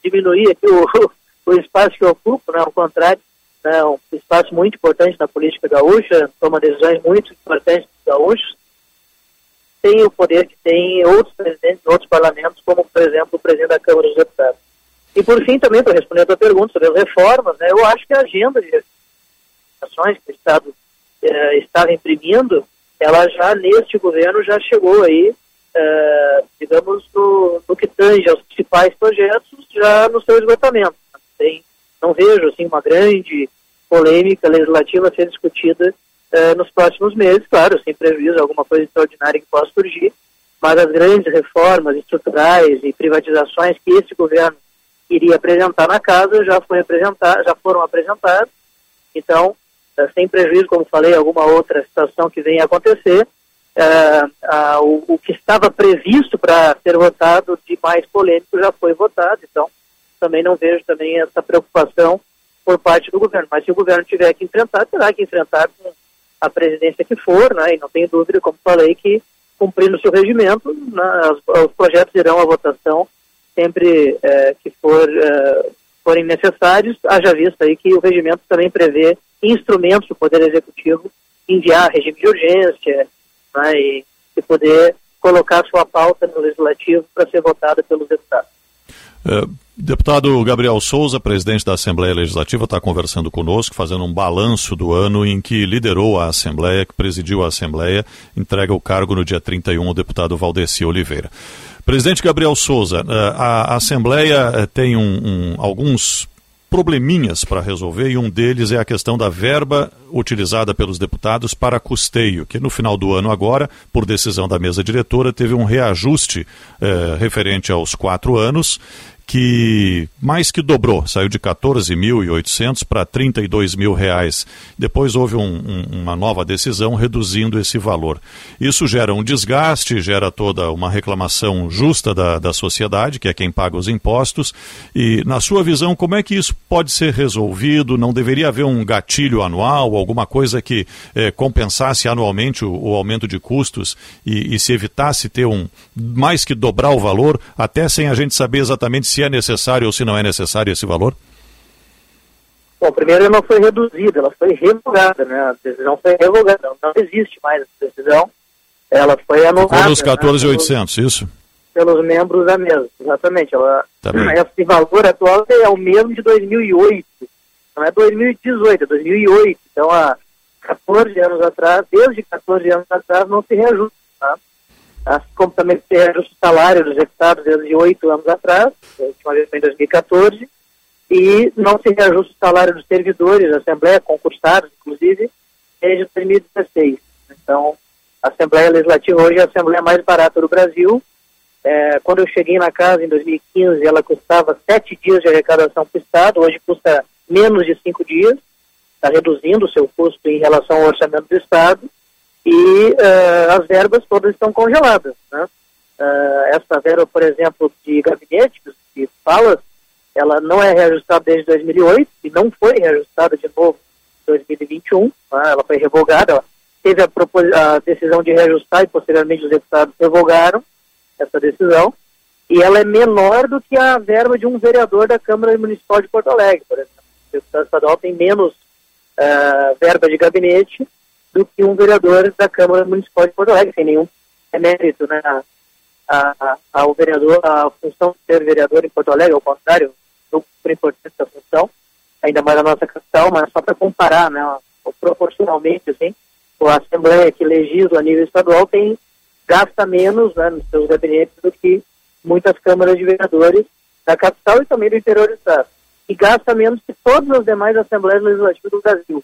diminuir aqui o, o espaço que ocupa, né, ao contrário, né, um espaço muito importante na política gaúcha, toma decisões muito importantes dos gaúchos, tem o poder que tem outros presidentes de outros parlamentos, como, por exemplo, o presidente da Câmara dos Deputados. E, por fim, também, para responder a tua pergunta sobre as reformas, né, eu acho que a agenda de ações que o Estado eh, estava imprimindo, ela já, neste governo, já chegou aí, eh, digamos, no, no, que tange aos principais projetos, já no seu esgotamento. Tem, não vejo, assim, uma grande polêmica legislativa a ser discutida eh, nos próximos meses, claro, sem prejuízo alguma coisa extraordinária que possa surgir, mas as grandes reformas estruturais e privatizações que esse governo iria apresentar na casa já foi apresentar, já foram apresentadas. Então, uh, sem prejuízo, como falei, alguma outra situação que venha a acontecer, uh, o, o, que estava previsto para ser votado de mais polêmico já foi votado. Então, também não vejo também essa preocupação por parte do governo. Mas se o governo tiver que enfrentar, terá que enfrentar com a presidência que for, né? E não tenho dúvida, como falei, que cumprindo seu regimento, né, os, os projetos irão à votação sempre é, que for, é, forem necessários, haja vista aí que o regimento também prevê instrumentos do Poder Executivo enviar regime de urgência né, e, e poder colocar sua pauta no Legislativo para ser votada pelos deputados. É, deputado Gabriel Souza, presidente da Assembleia Legislativa, está conversando conosco, fazendo um balanço do ano em que liderou a Assembleia, que presidiu a Assembleia, entrega o cargo no dia 31 ao deputado Valdeci Oliveira. Presidente Gabriel Souza, eh, a Assembleia eh, tem um, um, alguns probleminhas para resolver e um deles é a questão da verba utilizada pelos deputados para custeio, que no final do ano agora, por decisão da mesa diretora, teve um reajuste eh, referente aos quatro anos que mais que dobrou, saiu de 14.800 para 32 mil reais. Depois houve um, um, uma nova decisão reduzindo esse valor. Isso gera um desgaste, gera toda uma reclamação justa da, da sociedade, que é quem paga os impostos. E, na sua visão, como é que isso pode ser resolvido? Não deveria haver um gatilho anual, alguma coisa que eh, compensasse anualmente o, o, aumento de custos e, e se evitasse ter um mais que dobrar o valor, até sem a gente saber exatamente se se é necessário ou se não é necessário esse valor? Bom, primeiro ela não foi reduzida, ela foi revogada, né? A decisão foi revogada, não existe mais essa decisão. Ela foi anulada. Ficou nos 14.800, né, isso? Pelos membros da mesa, exatamente. Ela, tá esse valor atual é o mesmo de 2008, não é 2018, é 2008. Então, há 14 anos atrás, desde 14 anos atrás, não se reajusta. Tá? Como também se reajusta o salário dos deputados desde oito anos atrás, a última vez foi em 2014, e não se reajusta o salário dos servidores da Assembleia, concursados, inclusive, desde 2016. Então, a Assembleia Legislativa hoje é a Assembleia mais barata do Brasil. É, quando eu cheguei na casa em 2015, ela custava sete dias de arrecadação para o Estado, hoje custa menos de cinco dias, está reduzindo o seu custo em relação ao orçamento do Estado e uh, as verbas todas estão congeladas. Né? Uh, essa verba, por exemplo, de gabinete, que fala, ela não é reajustada desde 2008 e não foi reajustada de novo em 2021, né? ela foi revogada, ela teve a, a, decisão de reajustar e posteriormente os deputados revogaram essa decisão, e ela é menor do que a verba de um vereador da Câmara Municipal de Porto Alegre, por exemplo. O deputado estadual tem menos uh, verba de gabinete do que um vereador da Câmara Municipal de Porto Alegre, sem nenhum mérito né, a, a, ao vereador, a função de ser vereador em Porto Alegre, ao contrário, super importante essa função, ainda mais na nossa capital, mas só para comparar, né, proporcionalmente, assim, a Assembleia que legisla a nível estadual tem gasta menos né, nos seus gabinetes do que muitas câmaras de vereadores da capital e também do interior do estado. E gasta menos que todas as demais assembleias legislativas do Brasil.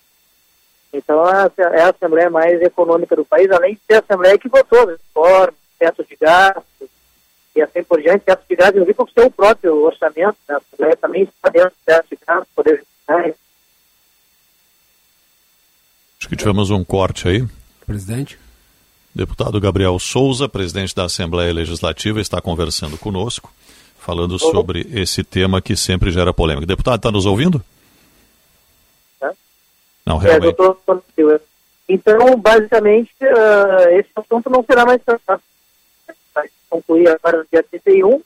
Então, é a Assembleia mais econômica do país, além de ser a Assembleia que votou as reformas, teto de gastos e assim por diante, teto de gastos, inclusive com o seu próprio orçamento, né? a Assembleia também está dentro do teto de gastos, poder judiciário. Acho que tivemos um corte aí. Presidente? Deputado Gabriel Souza, presidente da Assembleia Legislativa, está conversando conosco, falando sobre esse tema que sempre gera polêmica. Deputado, está nos ouvindo? Não, É, realmente. doutor, então, basicamente, ah, esse assunto não será mais tratado. Vai concluir agora no dia 31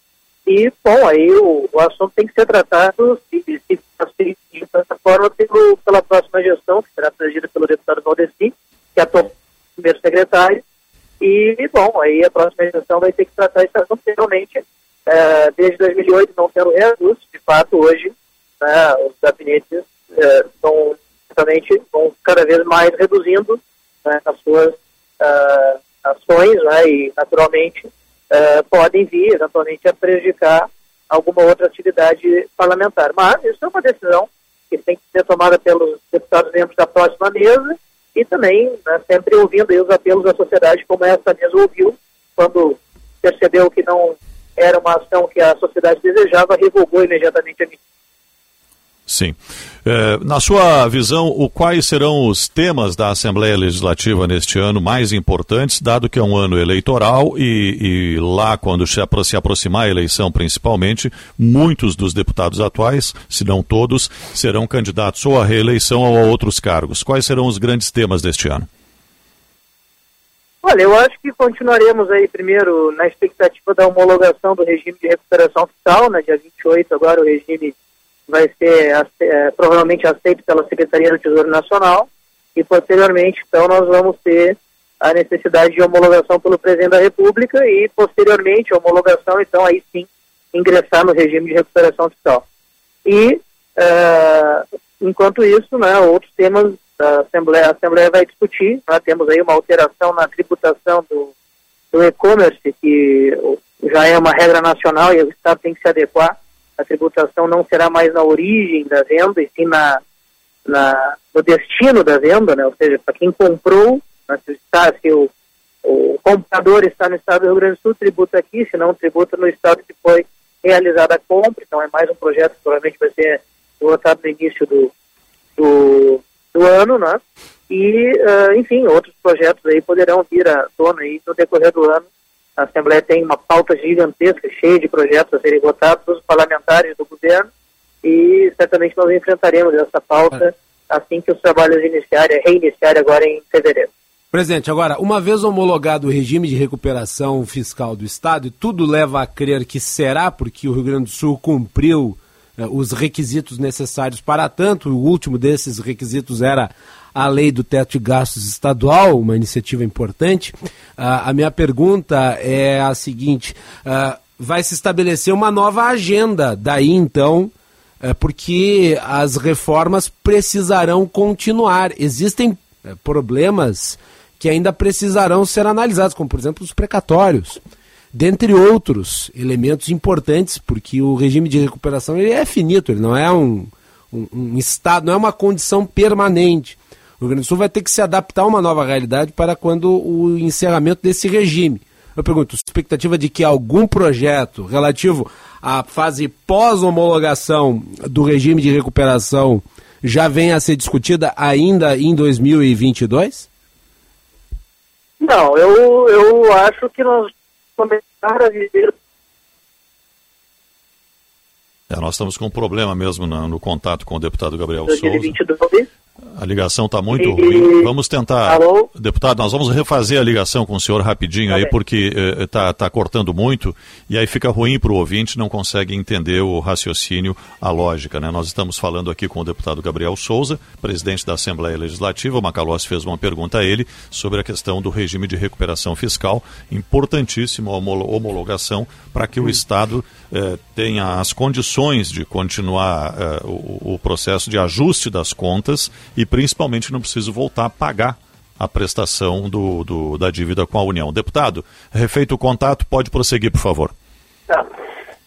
e, bom, aí o, o assunto tem que ser tratado, se, se for de dessa forma, pelo, pela próxima gestão, que será presidida pelo deputado Valdeci, que atuou como primeiro secretário, e, bom, aí a próxima gestão vai ter que tratar esse assunto, realmente, eh, desde 2008 não tendo reajuste, de fato, hoje, né, os gabinetes eh, estão certamente vão cada vez mais reduzindo né, as suas ah, ações né, e, naturalmente, ah, podem vir, eventualmente, a prejudicar alguma outra atividade parlamentar. Mas isso é uma decisão que tem que ser tomada pelos deputados membros da próxima mesa e também né, sempre ouvindo os apelos da sociedade, como essa mesa ouviu, quando percebeu que não era uma ação que a sociedade desejava, revogou imediatamente a medida. Sim. É, na sua visão, o, quais serão os temas da Assembleia Legislativa neste ano mais importantes, dado que é um ano eleitoral e, e lá, quando se, apro se aproximar a eleição principalmente, muitos dos deputados atuais, se não todos, serão candidatos ou à reeleição ou a outros cargos. Quais serão os grandes temas deste ano? Olha, eu acho que continuaremos aí primeiro na expectativa da homologação do regime de recuperação fiscal, né, dia 28 agora o regime vai ser eh, provavelmente aceito pela Secretaria do Tesouro Nacional e posteriormente então nós vamos ter a necessidade de homologação pelo Presidente da República e posteriormente a homologação então aí sim ingressar no regime de recuperação fiscal. E eh, enquanto isso, né, outros temas da Assembleia, a Assembleia vai discutir, né, temos aí uma alteração na tributação do, do e-commerce, que já é uma regra nacional e o Estado tem que se adequar. A tributação não será mais na origem da venda, e sim na, na, no destino da venda, né? ou seja, para quem comprou, né, se, está, se o, o comprador está no Estado do Rio Grande do Sul, tributa aqui, se não, tributa no Estado que foi realizada a compra. Então é mais um projeto que provavelmente vai ser votado no início do, do, do ano, né? E, ah, enfim, outros projetos aí poderão vir à tona aí no decorrer do ano. A Assembleia tem uma pauta gigantesca, cheia de projetos a serem votados pelos parlamentares do governo e certamente nós enfrentaremos essa pauta assim que os trabalhos iniciarem, reiniciarem agora em fevereiro. Presidente, agora, uma vez homologado o regime de recuperação fiscal do Estado, e tudo leva a crer que será, porque o Rio Grande do Sul cumpriu eh, os requisitos necessários para tanto, o último desses requisitos era a lei do teto de gastos estadual, uma iniciativa importante. Ah, a minha pergunta é a seguinte: ah, vai se estabelecer uma nova agenda daí então? é, porque as reformas precisarão continuar. Existem é, problemas que ainda precisarão ser analisados, como por exemplo os precatórios, dentre outros elementos importantes, porque o regime de recuperação ele é finito, ele não é um, um, um estado, não é uma condição permanente. O Rio Grande do Sul vai ter que se adaptar a uma nova realidade para quando o encerramento desse regime. Eu pergunto, expectativa de que algum projeto relativo à fase pós-homologação do regime de recuperação já venha a ser discutida ainda em 2022? Não, eu, eu acho que nós começar a viver É, nós estamos com um problema mesmo na- no contato com o deputado Gabriel Souza. 2022. A ligação está muito E- ruim. Vamos tentar. Alô? Deputado, nós vamos refazer a ligação com o senhor rapidinho aí, porque está tá cortando muito e aí fica ruim para o ouvinte, não consegue entender o raciocínio, a lógica. Né? Nós estamos falando aqui com o deputado Gabriel Souza, presidente da Assembleia Legislativa. O Macalossi fez uma pergunta a ele sobre a questão do regime de recuperação fiscal, importantíssima a homolo- homologação para que o Estado eh, tenha as condições de continuar eh, o, o processo de ajuste das contas e principalmente não precise voltar a pagar a prestação do, do- da dívida com a União. Deputado, refeito o contato, pode prosseguir, por favor. Tá.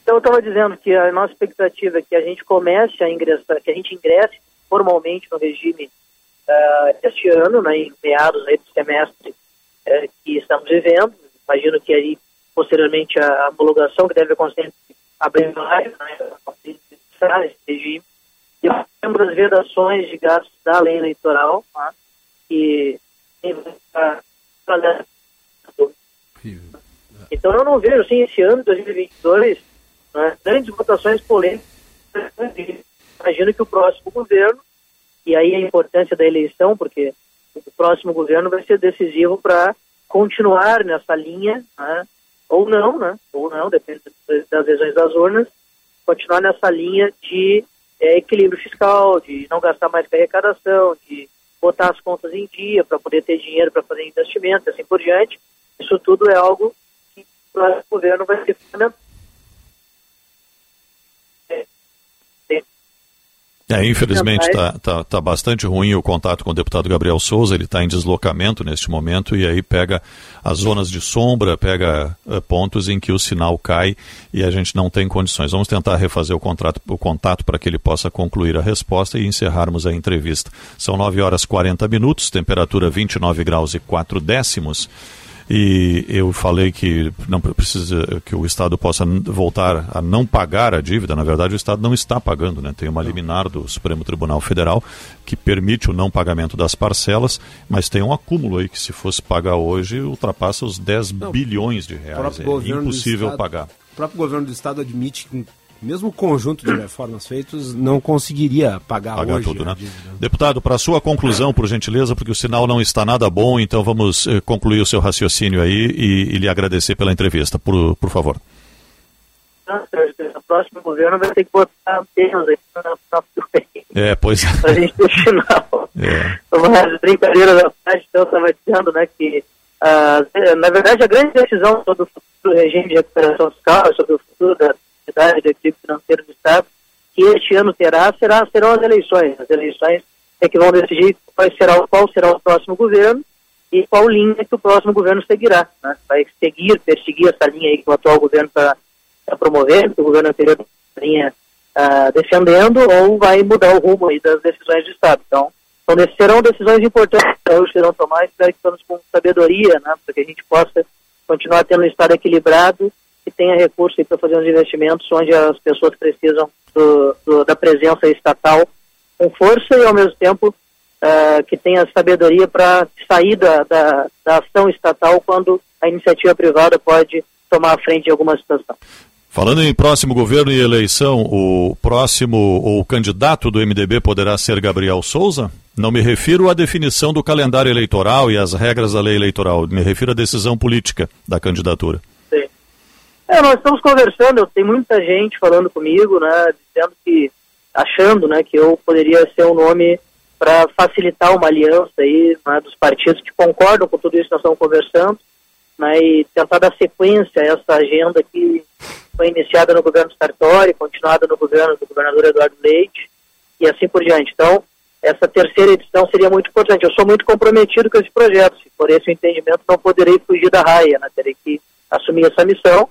Então eu estava dizendo que a nossa expectativa é que a gente comece a ingressar, que a gente ingresse formalmente no regime ah, este ano, né, em meados aí do semestre eh, que estamos vivendo. Imagino que aí posteriormente a homologação que deve acontecer abril maio, né, esse regime. E lembro as vedações de gastos da lei eleitoral, tá, que Então eu não vejo assim esse ano, 2022, né, grandes votações polêmicas. Imagino que o próximo governo, e aí a importância da eleição, porque o próximo governo vai ser decisivo para continuar nessa linha, né, ou não, né, ou não, depende das lesões das urnas, continuar nessa linha de é, equilíbrio fiscal, de não gastar mais com arrecadação, de botar as contas em dia para poder ter dinheiro para fazer investimento, assim por diante. Isso tudo é algo que o governo vai ser fundamental. É, infelizmente está tá, tá bastante ruim o contato com o deputado Gabriel Souza, ele está em deslocamento neste momento e aí pega as zonas de sombra, pega uh, pontos em que o sinal cai e a gente não tem condições. Vamos tentar refazer o, contrato, o contato para que ele possa concluir a resposta e encerrarmos a entrevista. São 9 horas 40 minutos, temperatura 29 graus e 4 décimos. E eu falei que não precisa que o Estado possa voltar a não pagar a dívida. Na verdade, o Estado não está pagando, né? Tem uma liminar do Supremo Tribunal Federal que permite o não pagamento das parcelas, mas tem um acúmulo aí que se fosse pagar hoje ultrapassa os 10 não, bilhões de reais. É impossível estado, pagar. O próprio governo do Estado admite que mesmo o conjunto de reformas feitos não conseguiria pagar, pagar hoje tudo, né? Deputado, para sua conclusão, por gentileza, porque o sinal não está nada bom, então vamos eh, concluir o seu raciocínio aí e, e, lhe agradecer pela entrevista, por, por favor. o próximo governo vai ter que botar menos aí na É, pois é. Para a gente ter final. É. Mas brincadeira da parte, então, estava dizendo né, que, uh, na verdade, a grande decisão sobre o futuro do regime de recuperação fiscal, sobre o futuro da necessidade do equilíbrio financeiro do Estado, que este ano terá, será, serão as eleições. As eleições é que vão decidir qual será, qual será o próximo governo e qual linha que o próximo governo seguirá. Né? Vai seguir, perseguir essa linha aí que o atual governo está tá promovendo, que o governo anterior vinha uh, defendendo, ou vai mudar o rumo aí das decisões do Estado. Então, então serão decisões importantes que hoje serão tomadas, espero que estamos com sabedoria, né, para que a gente possa continuar tendo um Estado equilibrado que tenha recurso para fazer os investimentos onde as pessoas precisam do, do, da presença estatal com força e, ao mesmo tempo, uh, que tenha sabedoria para sair da, da, da ação estatal quando a iniciativa privada pode tomar a frente de alguma situação. Falando em próximo governo e eleição, o próximo ou candidato do MDB poderá ser Gabriel Souza? Não me refiro à definição do calendário eleitoral e às regras da lei eleitoral, me refiro à decisão política da candidatura. É, nós estamos conversando, tem muita gente falando comigo, né, dizendo que, achando, né, que eu poderia ser um nome para facilitar uma aliança aí, né, dos partidos que concordam com tudo isso que nós estamos conversando, né, e tentar dar sequência a essa agenda que foi iniciada no governo Sartori, continuada no governo do governador Eduardo Leite, e assim por diante. Então, essa terceira edição seria muito importante. Eu sou muito comprometido com esse projeto. Se for esse entendimento, não poderei fugir da raia, né? terei que assumir essa missão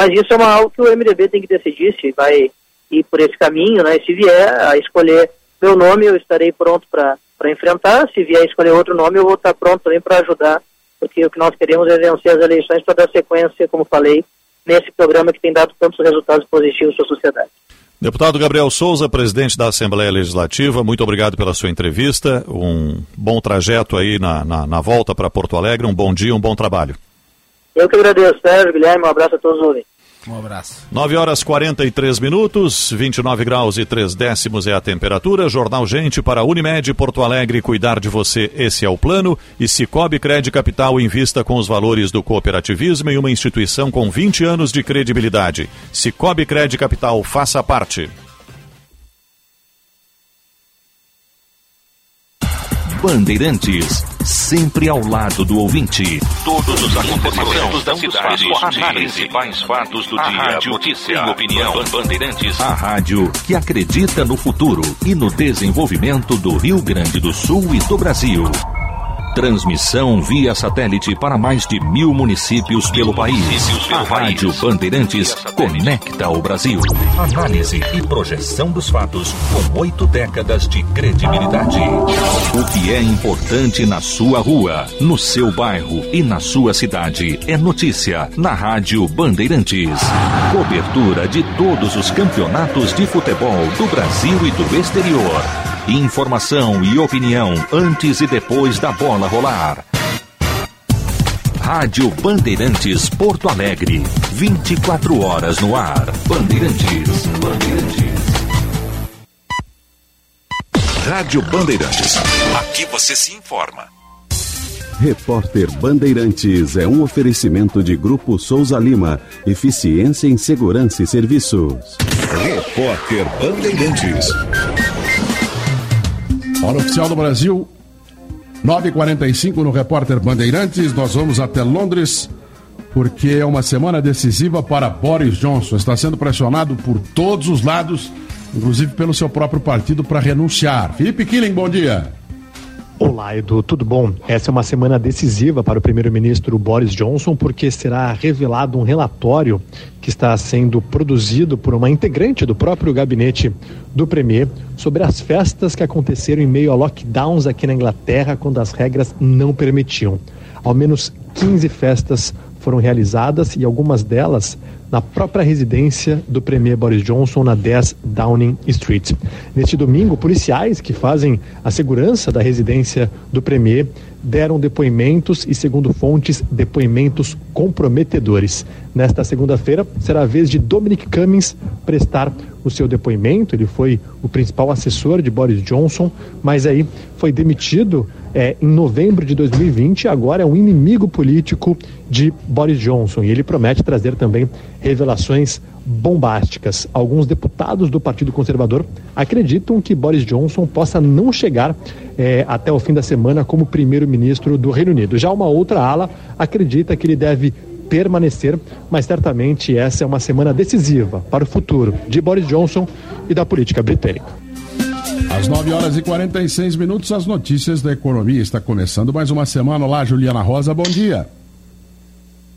mas isso é uma algo que o MDB tem que decidir se vai ir por esse caminho, né? Se vier a escolher meu nome, eu estarei pronto para enfrentar. Se vier a escolher outro nome, eu vou estar pronto também para ajudar, porque o que nós queremos é vencer as eleições para dar sequência, como falei, nesse programa que tem dado tantos resultados positivos para a sociedade. Deputado Gabriel Souza, presidente da Assembleia Legislativa, muito obrigado pela sua entrevista. Um bom trajeto aí na, na, na volta para Porto Alegre. Um bom dia, um bom trabalho. Eu que agradeço, Sérgio, Guilherme, um abraço a todos os ouvintes. Um abraço. 9 horas 43 minutos, 29 graus e 3 décimos é a temperatura. Jornal Gente para Unimed Porto Alegre, cuidar de você, esse é o plano. E Cicobi Crédito Capital invista com os valores do cooperativismo em uma instituição com 20 anos de credibilidade. Cicobi Crédito Capital, faça parte. Bandeirantes, sempre ao lado do ouvinte. Todos os acontecimentos da cidade, análise, principais fatos do dia, rádio, notícia, opinião. Bandeirantes, a rádio que acredita no futuro e no desenvolvimento do Rio Grande do Sul e do Brasil. Transmissão via satélite para mais de mil municípios pelo país. A Rádio Bandeirantes conecta o Brasil. Análise e projeção dos fatos com oito décadas de credibilidade. O que é importante na sua rua, no seu bairro e na sua cidade é notícia na Rádio Bandeirantes. Cobertura de todos os campeonatos de futebol do Brasil e do exterior. Informação e opinião antes e depois da bola rolar. Rádio Bandeirantes Porto Alegre. 24 horas no ar. Bandeirantes. Bandeirantes. Rádio Bandeirantes. Aqui você se informa. Repórter Bandeirantes é um oferecimento de Grupo Souza Lima. Eficiência em Segurança e Serviços. Repórter Bandeirantes. Hora oficial do Brasil, 9h45 no Repórter Bandeirantes. Nós vamos até Londres, porque é uma semana decisiva para Boris Johnson. Está sendo pressionado por todos os lados, inclusive pelo seu próprio partido, para renunciar. Felipe Killing, bom dia. Olá, Edu, tudo bom? Essa é uma semana decisiva para o primeiro-ministro Boris Johnson, porque será revelado um relatório que está sendo produzido por uma integrante do próprio gabinete do Premier sobre as festas que aconteceram em meio a lockdowns aqui na Inglaterra, quando as regras não permitiam. Ao menos 15 festas foram realizadas e algumas delas na própria residência do Premier Boris Johnson na 10 Downing Street. Neste domingo, policiais que fazem a segurança da residência do Premier deram depoimentos e, segundo fontes, depoimentos comprometedores. Nesta segunda-feira, será a vez de Dominic Cummings prestar o seu depoimento. Ele foi o principal assessor de Boris Johnson, mas aí foi demitido é, em novembro de 2020. Agora é um inimigo político de Boris Johnson e ele promete trazer também revelações bombásticas. Alguns deputados do Partido Conservador acreditam que Boris Johnson possa não chegar é, até o fim da semana como primeiro-ministro do Reino Unido. Já uma outra ala acredita que ele deve permanecer, mas certamente essa é uma semana decisiva para o futuro de Boris Johnson e da política britânica. Às 9 horas e 46 minutos, as notícias da economia. Está começando mais uma semana. Olá, Juliana Rosa, bom dia.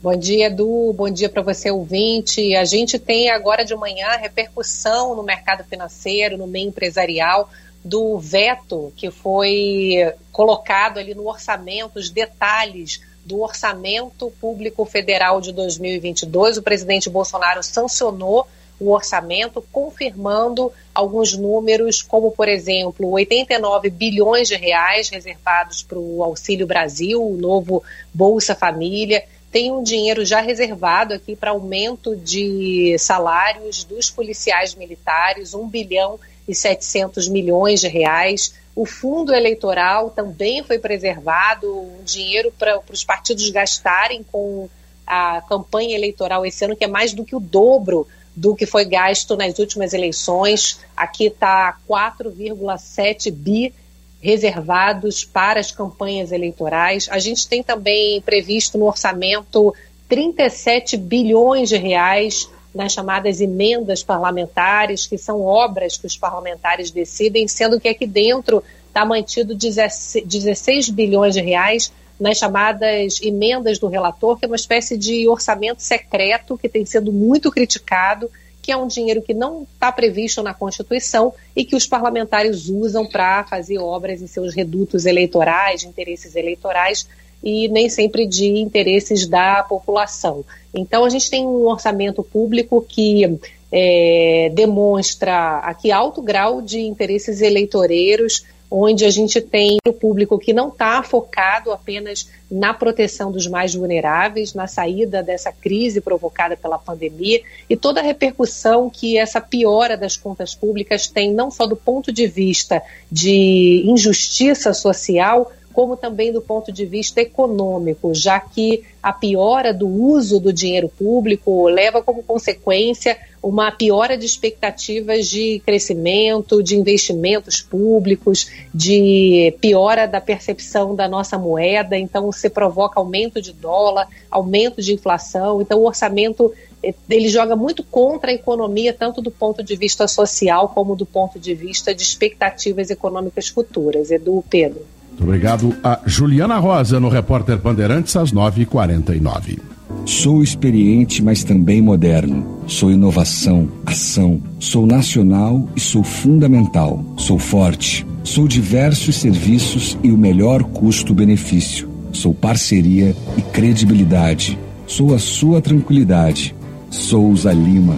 Bom dia, Edu. Bom dia para você, ouvinte. A gente tem agora de manhã repercussão no mercado financeiro, no meio empresarial, do veto que foi colocado ali no orçamento, os detalhes do orçamento público federal de 2022. O presidente Bolsonaro sancionou o orçamento, confirmando alguns números, como, por exemplo, 89 bilhões de reais reservados para o Auxílio Brasil, o novo Bolsa Família, tem um dinheiro já reservado aqui para aumento de salários dos policiais militares, 1 bilhão e 700 milhões de reais. O fundo eleitoral também foi preservado, um dinheiro para os partidos gastarem com a campanha eleitoral esse ano, que é mais do que o dobro do que foi gasto nas últimas eleições. Aqui está 4,7 bi reservados para as campanhas eleitorais. A gente tem também previsto no orçamento 37 bilhões de reais nas chamadas emendas parlamentares, que são obras que os parlamentares decidem, sendo que aqui dentro está mantido 16 bilhões de reais nas chamadas emendas do relator, que é uma espécie de orçamento secreto que tem sido muito criticado que é um dinheiro que não está previsto na Constituição e que os parlamentares usam para fazer obras em seus redutos eleitorais, de interesses eleitorais e nem sempre de interesses da população. Então, a gente tem um orçamento público que é, demonstra aqui alto grau de interesses eleitoreiros onde a gente tem o público que não está focado apenas na proteção dos mais vulneráveis, na saída dessa crise provocada pela pandemia e toda a repercussão que essa piora das contas públicas tem, não só do ponto de vista de injustiça social, como também do ponto de vista econômico, já que a piora do uso do dinheiro público leva como consequência uma piora de expectativas de crescimento, de investimentos públicos, de piora da percepção da nossa moeda, então se provoca aumento de dólar, aumento de inflação, então o orçamento eh, ele joga muito contra a economia, tanto do ponto de vista social como do ponto de vista de expectativas econômicas futuras. Edu, Pedro. Muito obrigado a Juliana Rosa no Repórter Bandeirantes às 9h49. Sou experiente, mas também moderno. Sou inovação, ação. Sou nacional e sou fundamental. Sou forte. Sou diversos serviços e o melhor custo-benefício. Sou parceria e credibilidade. Sou a sua tranquilidade. Souza Lima.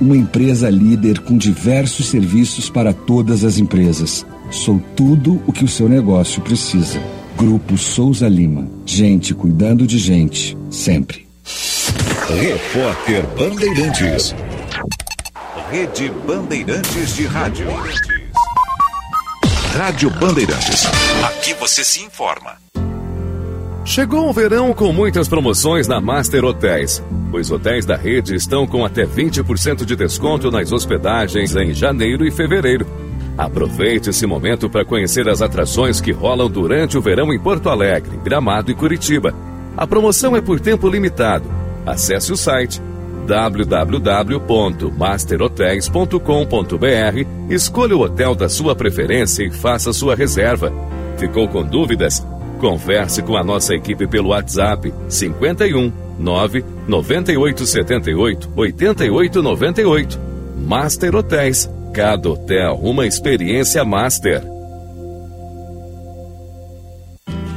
Uma empresa líder com diversos serviços para todas as empresas Sou tudo o que o seu negócio precisa. Grupo Souza Lima. Gente cuidando de gente, sempre. Repórter Bandeirantes. Rede Bandeirantes de Rádio. Rádio Bandeirantes. Aqui você se informa. Chegou o verão com muitas promoções na Master Hotéis. Os hotéis da rede estão com até 20% de desconto nas hospedagens em janeiro e fevereiro. Aproveite esse momento para conhecer as atrações que rolam durante o verão em Porto Alegre, Gramado e Curitiba. A promoção é por tempo limitado. Acesse o site www.masterhotels.com.br, escolha o hotel da sua preferência e faça sua reserva. Ficou com dúvidas? Converse com a nossa equipe pelo WhatsApp 51 9 98 78 88 98. Master Hotéis. Cada hotel uma experiência master.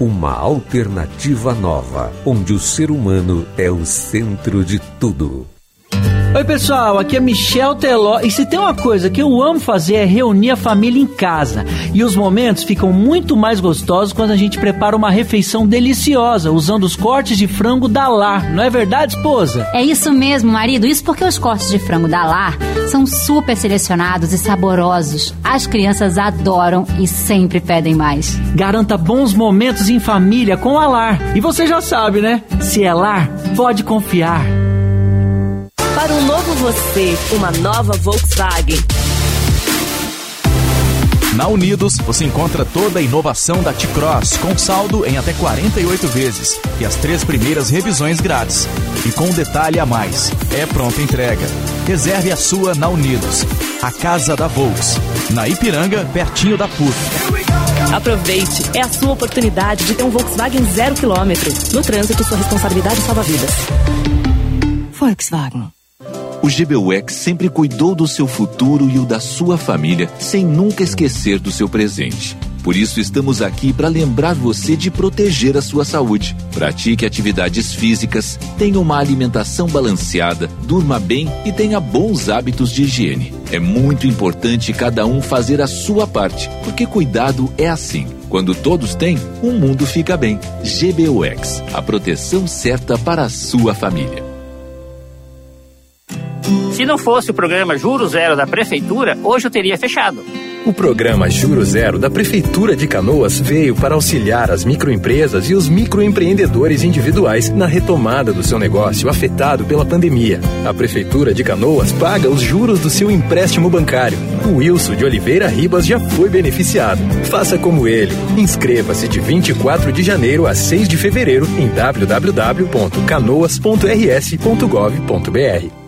uma alternativa nova, onde o ser humano é o centro de tudo. Oi, pessoal, aqui é Michel Teló e se tem uma coisa que eu amo fazer é reunir a família em casa. E os momentos ficam muito mais gostosos quando a gente prepara uma refeição deliciosa usando os cortes de frango da Lar. Não é verdade, esposa? É isso mesmo, marido. Isso porque os cortes de frango da Lar são super selecionados e saborosos. As crianças adoram e sempre pedem mais. Garanta bons momentos em família com a Lar. E você já sabe, né? Se é Lar, pode confiar. Você, uma nova Volkswagen. Na Unidos, você encontra toda a inovação da T-Cross com saldo em até 48 vezes e as três primeiras revisões grátis. E com um detalhe a mais, é pronta entrega. Reserve a sua na Unidos, a casa da Volks, na Ipiranga, pertinho da PUC. Aproveite, é a sua oportunidade de ter um Volkswagen zero quilômetro. No trânsito, sua responsabilidade salva vidas. Volkswagen. O GBUX sempre cuidou do seu futuro e o da sua família, sem nunca esquecer do seu presente. Por isso estamos aqui para lembrar você de proteger a sua saúde. Pratique atividades físicas, tenha uma alimentação balanceada, durma bem e tenha bons hábitos de higiene. É muito importante cada um fazer a sua parte, porque cuidado é assim. Quando todos têm, o mundo fica bem. GBUX, a proteção certa para a sua família. Se não fosse o programa Juro Zero da Prefeitura, hoje eu teria fechado. O programa Juro Zero da Prefeitura de Canoas veio para auxiliar as microempresas e os microempreendedores individuais na retomada do seu negócio afetado pela pandemia. A Prefeitura de Canoas paga os juros do seu empréstimo bancário. O Wilson de Oliveira Ribas já foi beneficiado. Faça como ele. Inscreva-se de 24 de janeiro a 6 de fevereiro em www.canoas.rs.gov.br.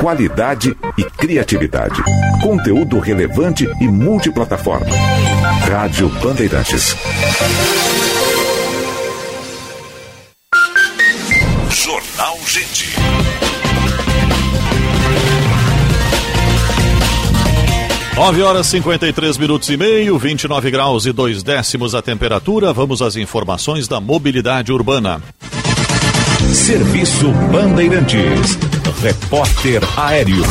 Qualidade e criatividade. Conteúdo relevante e multiplataforma. Rádio Bandeirantes. Jornal Gente. Nove horas 53 minutos e meio, 29 graus e dois décimos a temperatura. Vamos às informações da mobilidade urbana. Serviço Bandeirantes. Repórter Aéreo.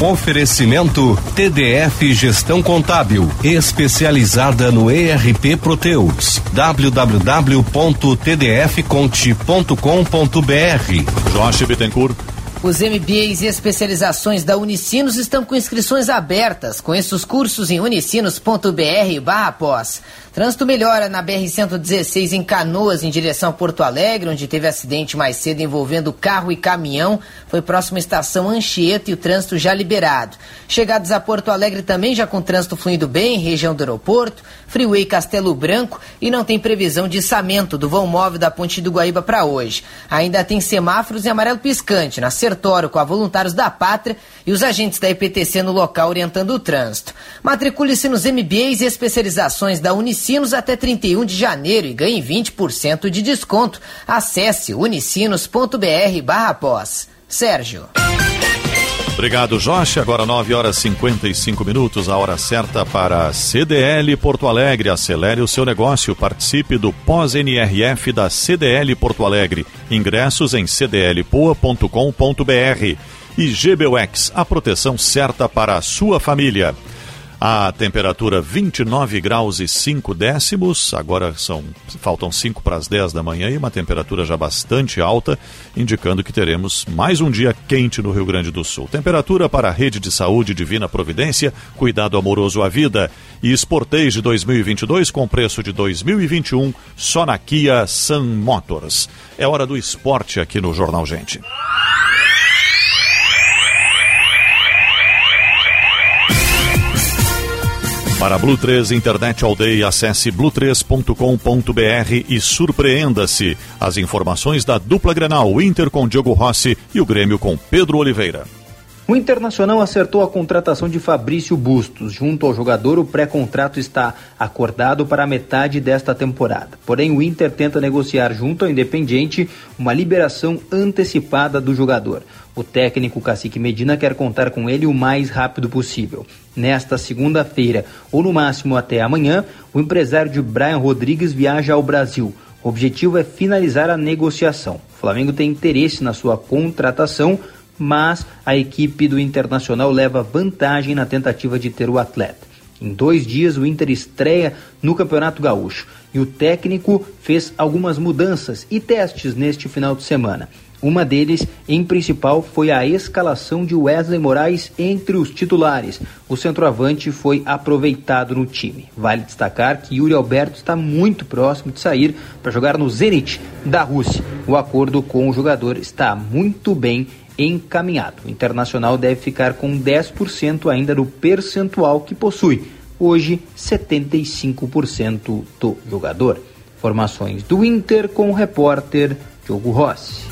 Oferecimento TDF Gestão Contábil, especializada no ERP Proteus. www.tdfconte.com.br. Jorge Bittencourt. Os MBAs e especializações da Unicinos estão com inscrições abertas. Conheça os cursos em unicinos.br barra pós. Trânsito melhora na BR-116 em Canoas, em direção a Porto Alegre, onde teve acidente mais cedo envolvendo carro e caminhão. Foi próximo à estação Anchieta e o trânsito já liberado. Chegados a Porto Alegre também já com trânsito fluindo bem, região do aeroporto, Freeway Castelo Branco e não tem previsão de içamento do vão móvel da Ponte do Guaíba para hoje. Ainda tem semáforos em amarelo piscante na Com a Voluntários da Pátria e os agentes da IPTC no local orientando o trânsito. Matricule-se nos MBAs e especializações da Unicinos até 31 de janeiro e ganhe 20% de desconto. Acesse unicinos.br barra pós. Sérgio. Obrigado, Jorge. Agora 9 horas e 55 minutos, a hora certa para CDL Porto Alegre. Acelere o seu negócio. Participe do pós-NRF da CDL Porto Alegre. Ingressos em cdlpoa.com.br. E GBUX, a proteção certa para a sua família. A temperatura 29 graus e 5 décimos, agora são faltam 5 para as 10 da manhã e uma temperatura já bastante alta, indicando que teremos mais um dia quente no Rio Grande do Sul. Temperatura para a rede de saúde Divina Providência, cuidado amoroso à vida e Sportage 2022 com preço de 2021 só na Kia Sun Motors. É hora do esporte aqui no Jornal Gente. Para Blue 3 Internet All Day, acesse blue3.com.br e surpreenda-se. As informações da dupla Grenal, Inter com Diogo Rossi e o Grêmio com Pedro Oliveira. O Internacional acertou a contratação de Fabrício Bustos. Junto ao jogador, o pré-contrato está acordado para metade desta temporada. Porém, o Inter tenta negociar junto ao Independiente uma liberação antecipada do jogador. O técnico Cacique Medina quer contar com ele o mais rápido possível. Nesta segunda-feira, ou no máximo até amanhã, o empresário de Brian Rodrigues viaja ao Brasil. O objetivo é finalizar a negociação. O Flamengo tem interesse na sua contratação, mas a equipe do Internacional leva vantagem na tentativa de ter o atleta. Em dois dias, o Inter estreia no Campeonato Gaúcho e o técnico fez algumas mudanças e testes neste final de semana. Uma deles, em principal, foi a escalação de Wesley Moraes entre os titulares. O centroavante foi aproveitado no time. Vale destacar que Yuri Alberto está muito próximo de sair para jogar no Zenit da Rússia. O acordo com o jogador está muito bem encaminhado. O Internacional deve ficar com 10% ainda do percentual que possui. Hoje, 75% do jogador. Formações do Inter com o repórter Diogo Rossi.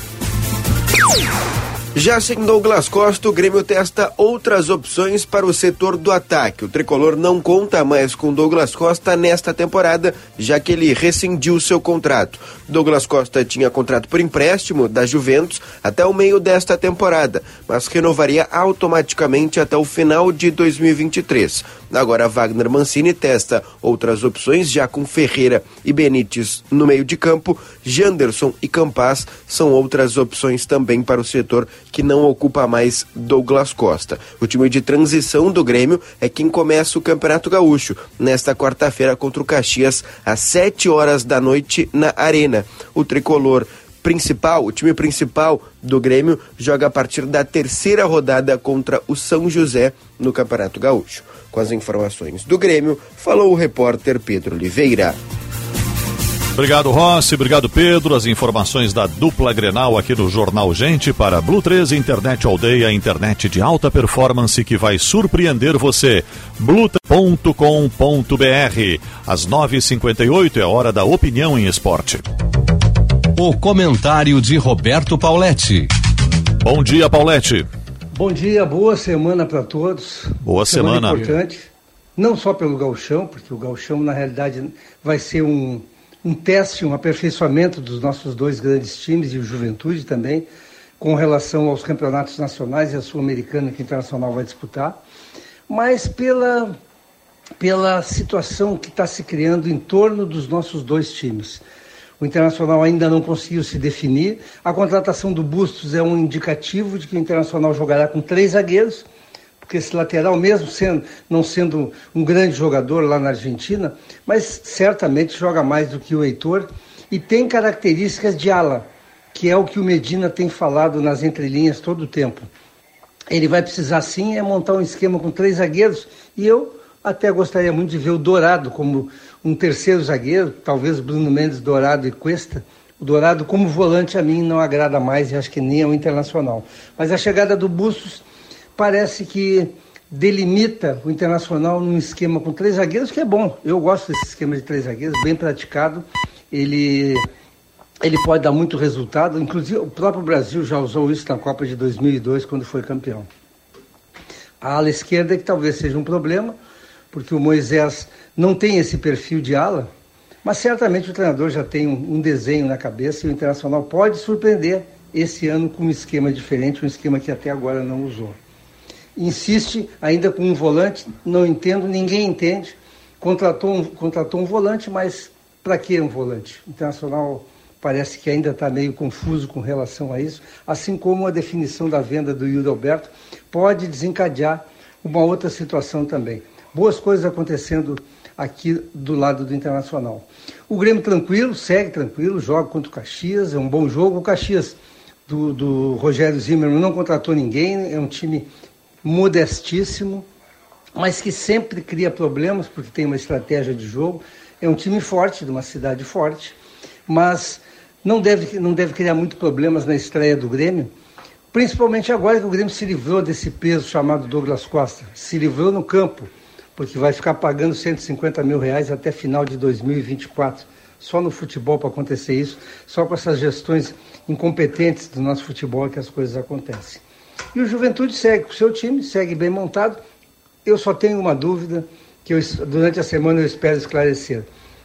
Já sem Douglas Costa, o Grêmio testa outras opções para o setor do ataque. O tricolor não conta mais com Douglas Costa nesta temporada, já que ele rescindiu seu contrato. Douglas Costa tinha contrato por empréstimo da Juventus até o meio desta temporada, mas renovaria automaticamente até o final de 2023. Agora Wagner Mancini testa outras opções, já com Ferreira e Benítez no meio de campo. Janderson e Campas são outras opções também para o setor que não ocupa mais Douglas Costa. O time de transição do Grêmio é quem começa o Campeonato Gaúcho nesta quarta-feira contra o Caxias às 7 horas da noite na Arena. O tricolor principal, o time principal do Grêmio joga a partir da terceira rodada contra o São José no Campeonato Gaúcho. Com as informações do Grêmio, falou o repórter Pedro Oliveira. Obrigado, Rossi. Obrigado, Pedro. As informações da dupla Grenal aqui no Jornal Gente para Blue 13 Internet Aldeia, internet de alta performance que vai surpreender você. Blue.com.br. Às 9h58 é hora da opinião em esporte. O comentário de Roberto Pauletti. Bom dia, Pauletti. Bom dia, boa semana para todos. Boa semana. semana. importante, não só pelo galchão, porque o galchão na realidade vai ser um, um teste, um aperfeiçoamento dos nossos dois grandes times e o Juventude também, com relação aos campeonatos nacionais e a Sul-Americana que o Internacional vai disputar, mas pela, pela situação que está se criando em torno dos nossos dois times. O Internacional ainda não conseguiu se definir. A contratação do Bustos é um indicativo de que o Internacional jogará com três zagueiros, porque esse lateral, mesmo sendo, não sendo um grande jogador lá na Argentina, mas certamente joga mais do que o Heitor e tem características de ala, que é o que o Medina tem falado nas entrelinhas todo o tempo. Ele vai precisar sim é montar um esquema com três zagueiros e eu até gostaria muito de ver o Dourado como um terceiro zagueiro, talvez Bruno Mendes, Dourado e Cuesta. O Dourado, como volante, a mim não agrada mais e acho que nem é o Internacional. Mas a chegada do Bustos parece que delimita o Internacional num esquema com três zagueiros, que é bom. Eu gosto desse esquema de três zagueiros, bem praticado. Ele, ele pode dar muito resultado. Inclusive, o próprio Brasil já usou isso na Copa de 2002, quando foi campeão. A ala esquerda é que talvez seja um problema, porque o Moisés não tem esse perfil de ala, mas certamente o treinador já tem um, um desenho na cabeça e o Internacional pode surpreender esse ano com um esquema diferente, um esquema que até agora não usou insiste ainda com um volante, não entendo, ninguém entende. Contratou um, contratou um volante, mas para que um volante? O Internacional parece que ainda está meio confuso com relação a isso, assim como a definição da venda do Yuri Alberto pode desencadear uma outra situação também. Boas coisas acontecendo aqui do lado do Internacional. O Grêmio tranquilo, segue tranquilo, joga contra o Caxias, é um bom jogo. O Caxias do, do Rogério Zimmermann não contratou ninguém, é um time modestíssimo, mas que sempre cria problemas porque tem uma estratégia de jogo. É um time forte, de uma cidade forte, mas não deve, não deve criar muito problemas na estreia do Grêmio, principalmente agora que o Grêmio se livrou desse peso chamado Douglas Costa. Se livrou no campo, porque vai ficar pagando 150 mil reais até final de 2024. Só no futebol para acontecer isso, só com essas gestões incompetentes do nosso futebol que as coisas acontecem. E o Juventude segue com o seu time, segue bem montado. Eu só tenho uma dúvida que eu, durante a semana eu espero esclarecer.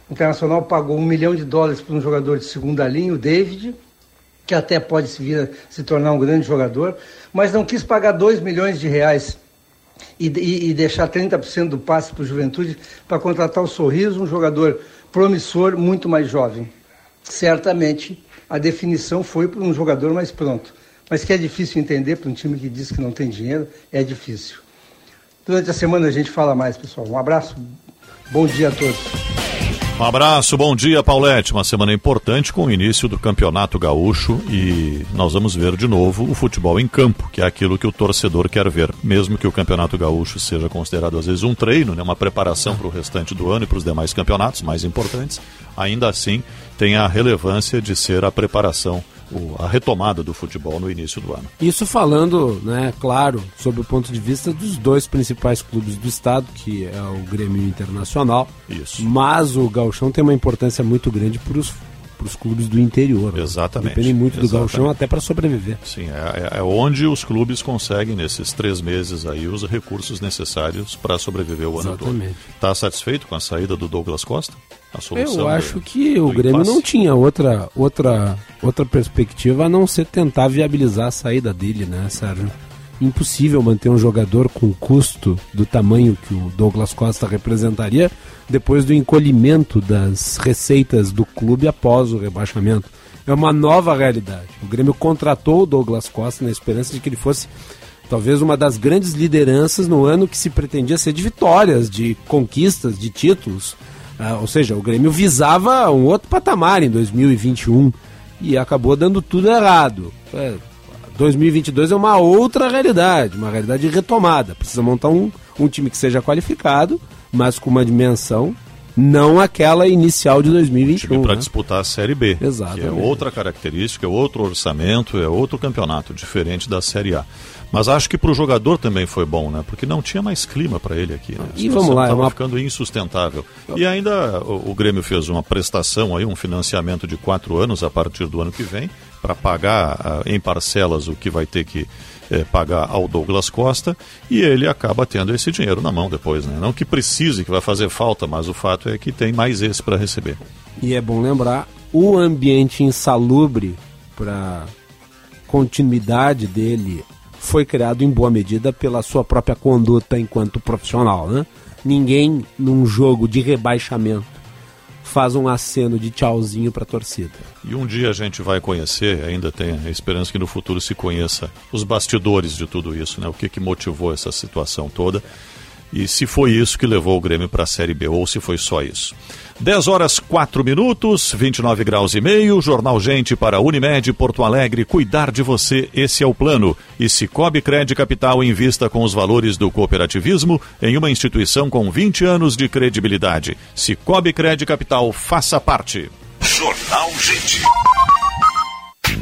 O Internacional pagou um milhão de dólares para um jogador de segunda linha, o David, que até pode vir se tornar um grande jogador, mas não quis pagar dois milhões de reais e, e, e deixar 30% do passe para o Juventude para contratar o Sorriso, um jogador promissor, muito mais jovem. Certamente a definição foi para um jogador mais pronto mas que é difícil entender para um time que diz que não tem dinheiro, é difícil. Durante a semana a gente fala mais, pessoal. Um abraço, bom dia a todos. Um abraço, bom dia, Paulette. Uma semana importante com o início do Campeonato Gaúcho e nós vamos ver de novo o futebol em campo, que é aquilo que o torcedor quer ver. Mesmo que o Campeonato Gaúcho seja considerado às vezes um treino, né, uma preparação para o restante do ano e para os demais campeonatos mais importantes, ainda assim tem a relevância de ser a preparação a retomada do futebol no início do ano. Isso falando, né, claro, sobre o ponto de vista dos dois principais clubes do estado, que é o Grêmio Internacional. Isso. Mas o Gauchão tem uma importância muito grande para os para os clubes do interior. Exatamente. Dependem muito Exatamente. do gauchão até para sobreviver. Sim, é, é, onde os clubes conseguem, nesses três meses aí, os recursos necessários para sobreviver o ano Exatamente. todo. Está satisfeito com a saída do Douglas Costa? Eu acho do, que o Grêmio impasse? não tinha outra, outra, outra perspectiva a não ser tentar viabilizar a saída dele, né, Sérgio? Impossível manter um jogador com custo do tamanho que o Douglas Costa representaria depois do encolhimento das receitas do clube após o rebaixamento. É uma nova realidade. O Grêmio contratou o Douglas Costa na esperança de que ele fosse talvez uma das grandes lideranças no ano que se pretendia ser de vitórias, de conquistas, de títulos. Ah, ou seja, o Grêmio visava um outro patamar em 2021 e acabou dando tudo errado. É, 2022 é uma outra realidade, uma realidade retomada. Precisa montar um, um time que seja qualificado, mas com uma dimensão não aquela inicial de 2021. para né? disputar a Série B. Exatamente. Que é outra característica, é outro orçamento, é outro campeonato, diferente da Série A. Mas acho que para o jogador também foi bom, né? Porque não tinha mais clima para ele aqui. Né? E vamos lá, é tava uma- ficando insustentável. E ainda o, o Grêmio fez uma prestação aí, um financiamento de quatro anos a partir do ano que vem, para pagar ah, em parcelas o que vai ter que eh, pagar ao Douglas Costa, e ele acaba tendo esse dinheiro na mão depois, né? Não que precise, que vai fazer falta, mas o fato é que tem mais esse para receber. E é bom lembrar, o ambiente insalubre para continuidade dele foi criado em boa medida pela sua própria conduta enquanto profissional, né? Ninguém num jogo de rebaixamento faz um aceno de tchauzinho para a torcida. E um dia a gente vai conhecer, ainda tem a esperança que no futuro se conheça os bastidores de tudo isso, né? O que, que motivou essa situação toda. E se foi isso que levou o Grêmio para a Série B ou se foi só isso. 10 horas 4 minutos, 29 graus e meio. Jornal Gente para Unimed Porto Alegre. Cuidar de você, esse é o plano. E Cicobi Crédito Capital invista com os valores do cooperativismo em uma instituição com 20 anos de credibilidade. Cicobi Crédito Capital, faça parte. Jornal Gente.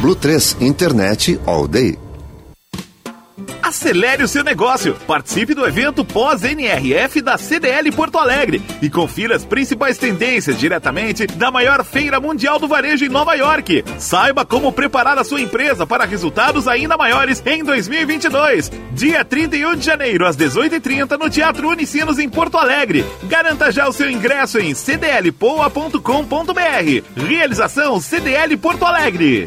Blue 3 Internet All Day. Acelere o seu negócio. Participe do evento pós-NRF da CDL Porto Alegre e confira as principais tendências diretamente da maior feira mundial do varejo em Nova York. Saiba como preparar a sua empresa para resultados ainda maiores em 2022. Dia 31 de janeiro, às 18h30, no Teatro Unicinos, em Porto Alegre. Garanta já o seu ingresso em cdlpoa.com.br. Realização CDL Porto Alegre.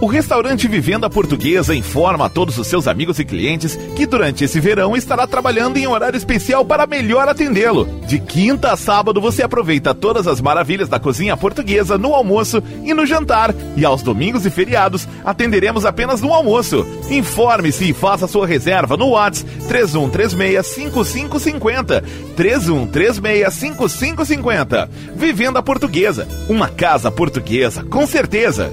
O restaurante Vivenda Portuguesa informa a todos os seus amigos e clientes que durante esse verão estará trabalhando em horário especial para melhor atendê-lo. De quinta a sábado você aproveita todas as maravilhas da cozinha portuguesa no almoço e no jantar. E aos domingos e feriados atenderemos apenas no almoço. Informe-se e faça sua reserva no WhatsApp 3136-5550. 3136-5550. Vivenda Portuguesa. Uma casa portuguesa, com certeza.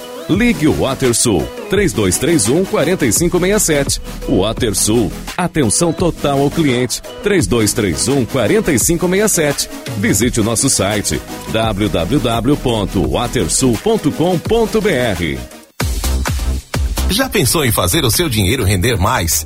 Ligue o WaterSul 3231 4567. WaterSul. Atenção total ao cliente 3231 4567. Visite o nosso site www.watersul.com.br. Já pensou em fazer o seu dinheiro render mais?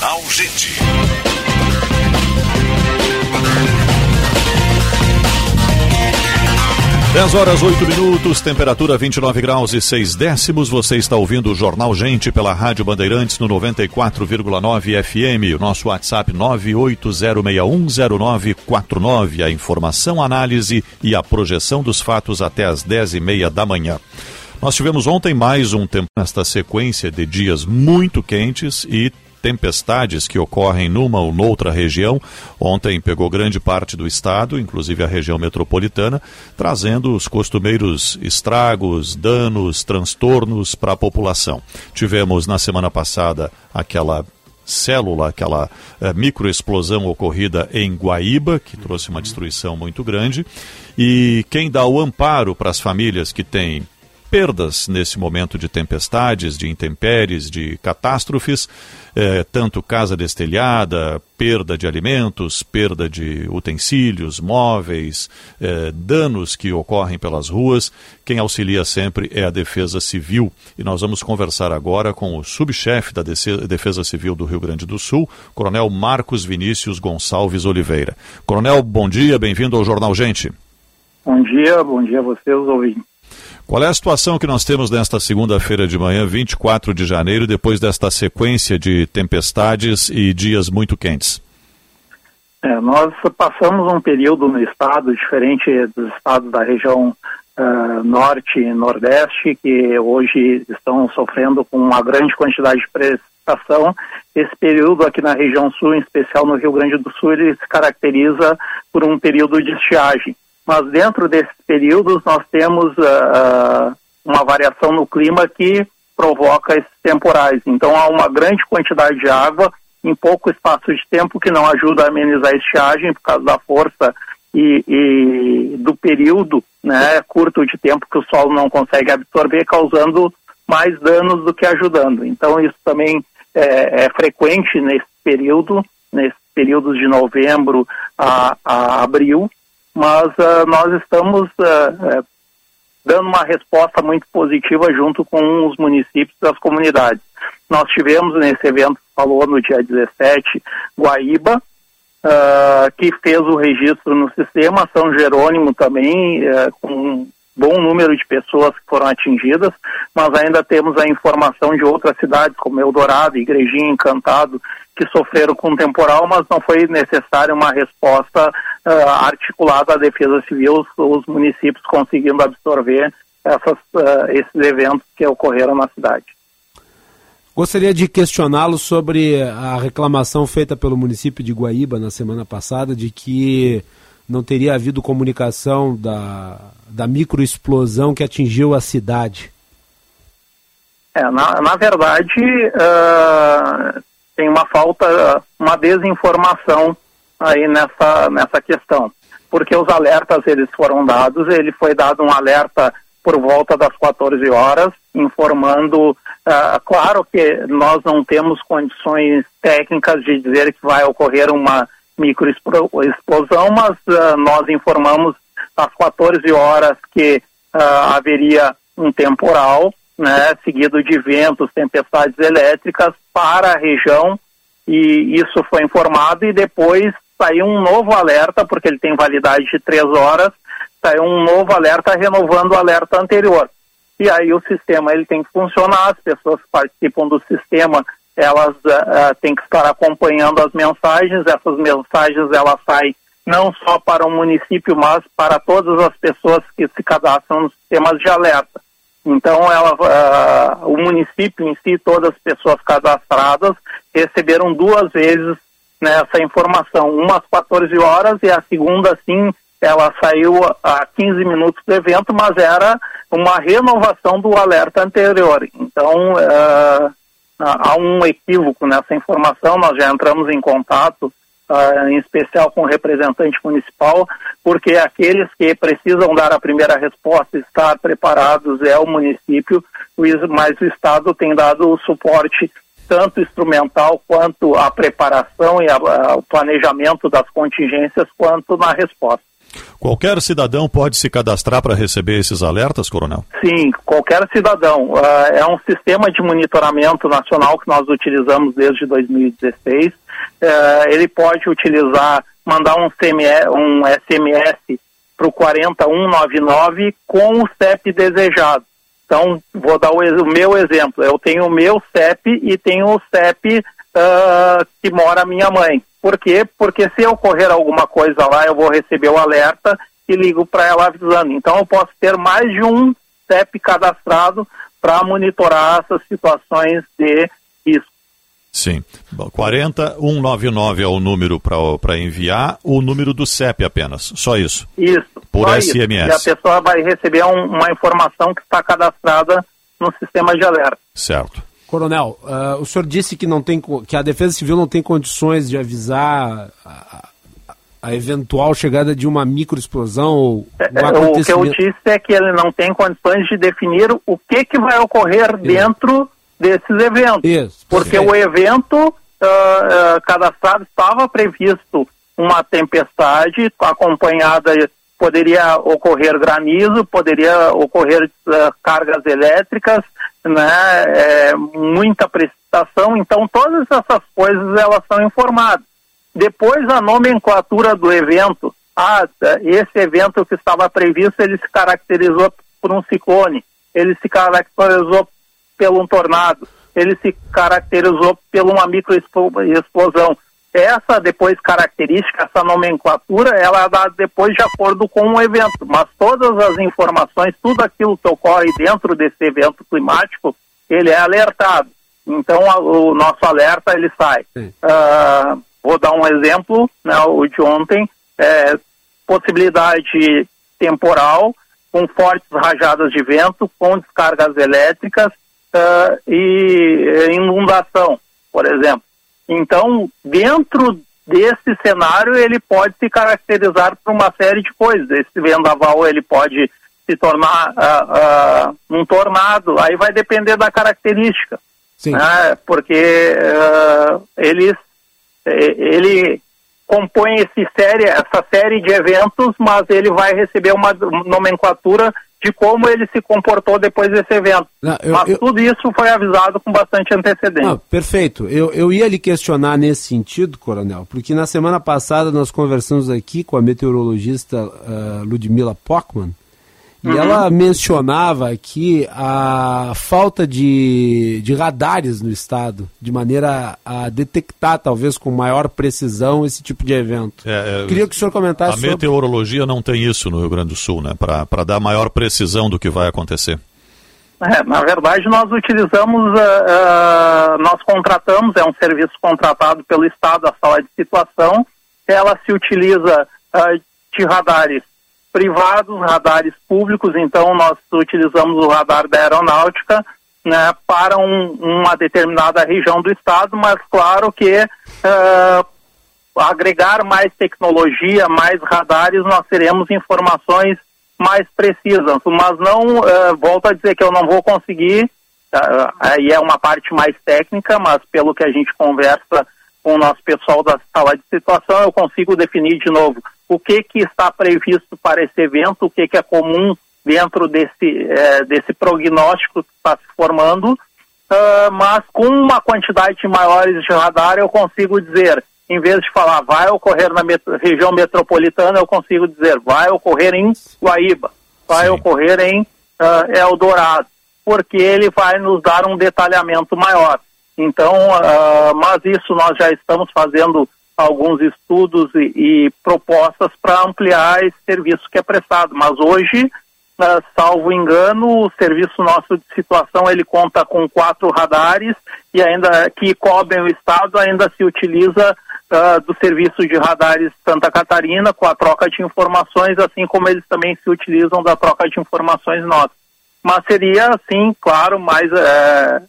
Jornal Gente. Dez horas, oito minutos, temperatura 29 graus e 6 décimos. Você está ouvindo o Jornal Gente pela Rádio Bandeirantes no 94,9 FM. O nosso WhatsApp 980610949. A informação, a análise e a projeção dos fatos até as dez e meia da manhã. Nós tivemos ontem mais um tempo nesta sequência de dias muito quentes e tempestades que ocorrem numa ou noutra região. Ontem pegou grande parte do estado, inclusive a região metropolitana, trazendo os costumeiros estragos, danos, transtornos para a população. Tivemos na semana passada aquela célula, aquela eh, microexplosão ocorrida em Guaíba, que trouxe uma destruição muito grande. E quem dá o amparo para as famílias que têm perdas nesse momento de tempestades, de intempéries, de catástrofes, eh, tanto casa destelhada, perda de alimentos, perda de utensílios, móveis, eh, danos que ocorrem pelas ruas. Quem auxilia sempre é a Defesa Civil. E nós vamos conversar agora com o subchefe da Defesa Civil do Rio Grande do Sul, Coronel Marcos Vinícius Gonçalves Oliveira. Coronel, bom dia, bem-vindo ao Jornal Gente. Bom dia, bom dia a vocês, ouvintes. Qual é a situação que nós temos nesta segunda-feira de manhã, 24 de janeiro, depois desta sequência de tempestades e dias muito quentes? É, nós passamos um período no estado diferente dos estados da região uh, norte e nordeste, que hoje estão sofrendo com uma grande quantidade de precipitação. Esse período aqui na região sul, em especial no Rio Grande do Sul, ele se caracteriza por um período de estiagem mas dentro desses períodos nós temos uh, uma variação no clima que provoca esses temporais. Então há uma grande quantidade de água em pouco espaço de tempo que não ajuda a amenizar a estiagem por causa da força e, e, do período né, curto de tempo que o solo não consegue absorver, causando mais danos do que ajudando. Então isso também é, é frequente nesse período, nesses períodos de novembro a, a abril, mas uh, nós estamos uh, dando uma resposta muito positiva junto com os municípios e as comunidades. Nós tivemos nesse evento, falou no dia 17, Guaíba, que fez o registro no sistema, São Jerônimo também, com bom número de pessoas que foram atingidas, mas ainda temos a informação de outras cidades, como Eldorado, Igrejinha, Encantado, que sofreram com o temporal, mas não foi necessária uma resposta uh, articulada à Defesa Civil, os, os municípios conseguindo absorver essas, uh, esses eventos que ocorreram na cidade. Gostaria de questioná-lo sobre a reclamação feita pelo município de Guaíba na semana passada de que não teria havido comunicação da, da microexplosão que atingiu a cidade? É, na, na verdade, uh, tem uma falta, uma desinformação aí nessa, nessa questão. Porque os alertas eles foram dados, ele foi dado um alerta por volta das 14 horas, informando, uh, claro que nós não temos condições técnicas de dizer que vai ocorrer uma microexplosão, mas uh, nós informamos às 14 horas que uh, haveria um temporal, né, seguido de ventos, tempestades elétricas para a região, e isso foi informado e depois saiu um novo alerta, porque ele tem validade de três horas, saiu um novo alerta renovando o alerta anterior. E aí o sistema ele tem que funcionar, as pessoas que participam do sistema elas uh, têm que estar acompanhando as mensagens, essas mensagens elas saem não só para o município, mas para todas as pessoas que se cadastram nos sistemas de alerta. Então, ela, uh, o município em si, todas as pessoas cadastradas, receberam duas vezes nessa informação, uma às 14 horas e a segunda, sim, ela saiu a 15 minutos do evento, mas era uma renovação do alerta anterior. Então, uh, há um equívoco nessa informação, nós já entramos em contato, uh, em especial com o representante municipal, porque aqueles que precisam dar a primeira resposta, estar preparados, é o município, mas o Estado tem dado o suporte tanto instrumental quanto a preparação e a, a, o planejamento das contingências, quanto na resposta. Qualquer cidadão pode se cadastrar para receber esses alertas, Coronel? Sim, qualquer cidadão. Uh, é um sistema de monitoramento nacional que nós utilizamos desde 2016. Uh, é, ele pode utilizar, mandar um, CMS, um SMS para o 40199 com o CEP desejado. Então, vou dar o, meu exemplo. Eu tenho o meu CEP e tenho o CEP uh, ah, que mora minha mãe. Por quê? Porque se ocorrer alguma coisa lá, eu vou receber o alerta e ligo para ela avisando. Então eu posso ter mais de um CEP cadastrado para monitorar essas situações de risco. Sim. 40199 é o número para enviar, o número do CEP apenas, só isso. Isso. Por SMS. Isso. E a pessoa vai receber um, uma informação que está cadastrada no sistema de alerta. Certo. Coronel, uh, o senhor disse que, não tem, que a Defesa Civil não tem condições de avisar a, a eventual chegada de uma microexplosão ou um um O que eu disse é que ele não tem condições de definir o que, que vai ocorrer dentro desses eventos. Isso, Porque o evento ah, ah, cadastrado estava previsto uma tempestade acompanhada, poderia ocorrer granizo, poderia ocorrer ah, cargas elétricas, né, é, muita precipitação, então todas essas coisas elas são informadas. Depois a nomenclatura do evento, ah, esse evento que estava previsto, ele se caracterizou por um ciclone, ele se caracterizou pelo um tornado, ele se caracterizou por uma microexplosão. Essa depois característica, essa nomenclatura, ela é dada depois de acordo com o evento, mas todas as informações, tudo aquilo que ocorre dentro desse evento climático, ele é alertado. Então a- o nosso alerta ele sai. Ah, vou dar um exemplo, né, o de ontem, é, possibilidade temporal, com fortes rajadas de vento, com descargas elétricas ah, e inundação, por exemplo. Então, dentro desse cenário, ele pode se caracterizar por uma série de coisas. Esse vendaval ele pode se tornar ah, ah, um tornado, aí vai depender da característica. né? Porque eles, eh, ele compõe esse série, essa série de eventos, mas ele vai receber uma nomenclatura de como ele se comportou depois desse evento. Não, eu- mas eu- tudo isso foi avisado com bastante antecedência. Não, perfeito. Eu, eu ia lhe questionar nesse sentido, Coronel, porque na semana passada nós conversamos aqui com a meteorologista ah, Ludmila Pockmann e Uhum. ela mencionava aqui a falta de, de radares no estado, de maneira a detectar, talvez com maior precisão, esse tipo de evento. É, é, Queria que o senhor comentasse A sobre... meteorologia não tem isso no Rio Grande do Sul, né? Para dar maior precisão do que vai acontecer. É, na verdade, nós utilizamos, ah, ah, nós contratamos, é um serviço contratado pelo Estado, a sala de situação, ela se utiliza ah, de radares privados, radares públicos, então nós utilizamos o radar da aeronáutica né, para um- uma determinada região do Estado, mas claro que ah, agregar mais tecnologia, mais radares, nós teremos informações mais precisas, mas não, eh, volto a dizer que eu não vou conseguir, ah, aí é uma parte mais técnica, mas pelo que a gente conversa com o nosso pessoal da sala de situação, eu consigo definir de novo o que que está previsto para esse evento, o que que é comum dentro desse, eh, desse prognóstico que está se formando, ah, mas com uma quantidade maiores de radar eu consigo dizer, em vez de falar vai ocorrer na met- região metropolitana, eu consigo dizer vai ocorrer em Guaíba, vai ocorrer em ah, Eldorado, porque ele vai nos dar um detalhamento maior. Então, ah, mas isso nós já estamos fazendo alguns estudos e, e propostas para ampliar esse serviço que é prestado. Mas hoje, ah, salvo engano, o serviço nosso de situação ele conta com quatro radares e ainda que cobrem o estado ainda se utiliza ah, do serviço de radares Santa Catarina com a troca de informações, assim como eles também se utilizam da troca de informações nossas. Mas seria, sim, claro, mais eh,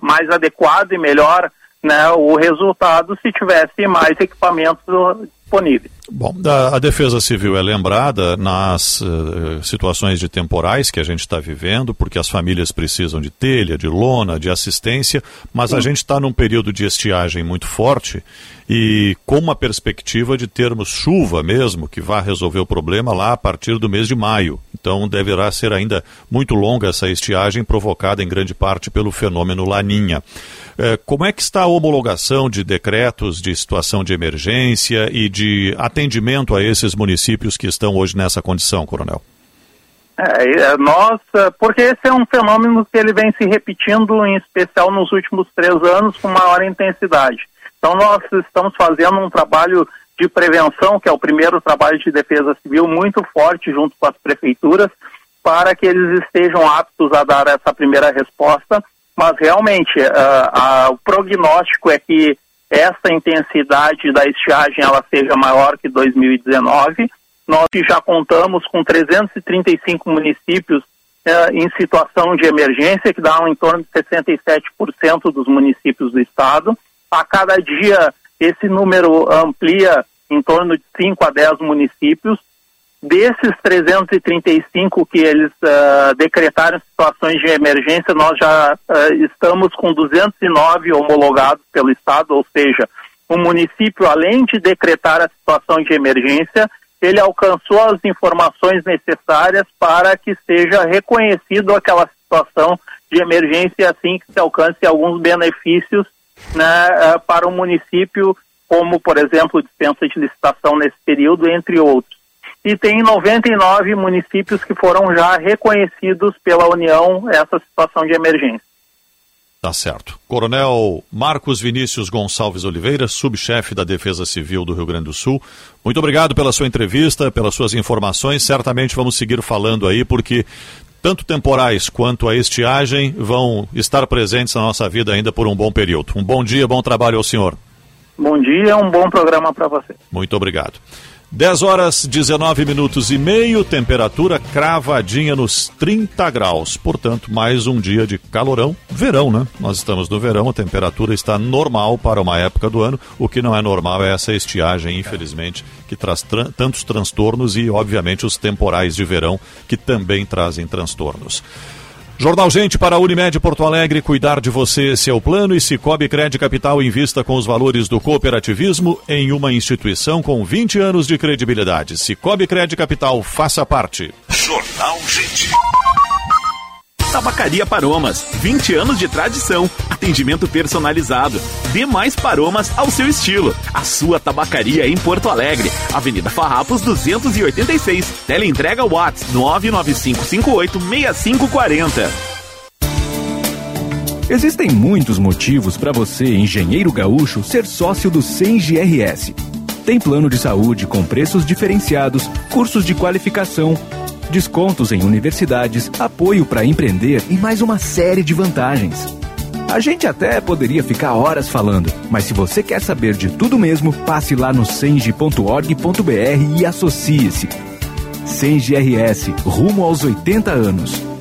mais adequado e melhor né, o resultado se tivesse mais equipamentos disponíveis. Bom, a, Defesa Civil é lembrada nas eh, situações de temporais que a gente está vivendo, porque as famílias precisam de telha, de lona, de assistência, mas a gente está num período de estiagem muito forte e com uma perspectiva de termos chuva mesmo, que vai resolver o problema lá a partir do mês de maio. Então deverá ser ainda muito longa essa estiagem, provocada em grande parte pelo fenômeno Laninha. Eh, como é que está a homologação de decretos de situação de emergência e de atendimento a esses municípios que estão hoje nessa condição, Coronel? É, é, nós, é, porque esse é um fenômeno que ele vem se repetindo, em especial nos últimos três anos, com maior intensidade. Então nós estamos fazendo um trabalho de prevenção, que é o primeiro trabalho de defesa civil, muito forte junto com as prefeituras, para que eles estejam aptos a dar essa primeira resposta. Mas realmente, ah, o prognóstico é que essa intensidade da estiagem ela seja maior que 2019. Nós já contamos com 335 municípios eh, em situação de emergência, que dá em torno de 67% dos municípios do estado. A cada dia esse número amplia em torno de 5 a 10 municípios. Desses 335 que eles uh, decretaram situações de emergência, nós já uh, estamos com 209 homologados pelo Estado, ou seja, o município, além de decretar a situação de emergência, ele alcançou as informações necessárias para que seja reconhecido aquela situação de emergência, assim que se alcance alguns benefícios né, uh, para o município, como, por exemplo, dispensa de licitação nesse período, entre outros e tem 99 municípios que foram já reconhecidos pela União essa situação de emergência. Tá certo. Coronel Marcos Vinícius Gonçalves Oliveira, subchefe da Defesa Civil do Rio Grande do Sul. Muito obrigado pela sua entrevista, pelas suas informações. Certamente vamos seguir falando aí, porque tanto temporais quanto a estiagem vão estar presentes na nossa vida ainda por um bom período. Um bom dia, bom trabalho ao senhor. Bom dia, um bom programa para você. Muito obrigado. 10 horas 19 minutos e meio, temperatura cravadinha nos 30 graus. Portanto, mais um dia de calorão. Verão, né? Nós estamos no verão, a temperatura está normal para uma época do ano. O que não é normal é essa estiagem, infelizmente, que traz tran tantos transtornos e, obviamente, os temporais de verão que também trazem transtornos. Jornal Gente para Unimed Porto Alegre, cuidar de você, é o plano. E Cicobi Crédito Capital invista com os valores do cooperativismo em uma instituição com 20 anos de credibilidade. Cicobi Crédito Capital, faça parte. Jornal Gente. Tabacaria Paromas, 20 anos de tradição, atendimento personalizado. Dê mais paromas ao seu estilo. A sua tabacaria em Porto Alegre, Avenida Farrapos 286. Teleentrega Watts 995586540. Existem muitos motivos para você, engenheiro gaúcho, ser sócio do CENGRS. Tem plano de saúde com preços diferenciados, cursos de qualificação, descontos em universidades, apoio para empreender e mais uma série de vantagens. A gente até poderia ficar horas falando, mas se você quer saber de tudo mesmo, passe lá no senge.org.br e associe-se. Senge RS, rumo aos 80 anos.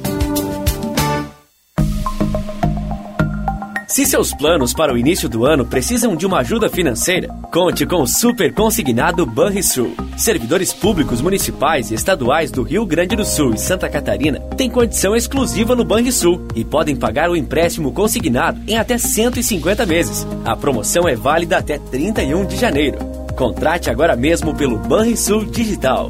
Se seus planos para o início do ano precisam de uma ajuda financeira, conte com o Super Consignado Banrisul. Servidores públicos municipais e estaduais do Rio Grande do Sul e Santa Catarina têm condição exclusiva no Banrisul e podem pagar o empréstimo consignado em até 150 meses. A promoção é válida até 31 de janeiro. Contrate agora mesmo pelo Banrisul Digital.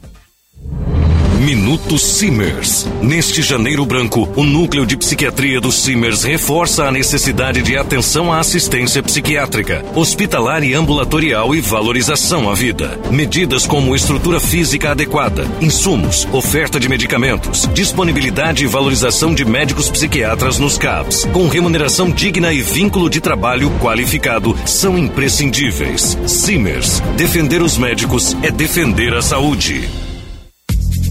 Minuto Simers. Neste janeiro branco, o núcleo de psiquiatria do Simers reforça a necessidade de atenção à assistência psiquiátrica, hospitalar e ambulatorial e valorização à vida. Medidas como estrutura física adequada, insumos, oferta de medicamentos, disponibilidade e valorização de médicos psiquiatras nos CAPs, com remuneração digna e vínculo de trabalho qualificado são imprescindíveis. Simers. Defender os médicos é defender a saúde.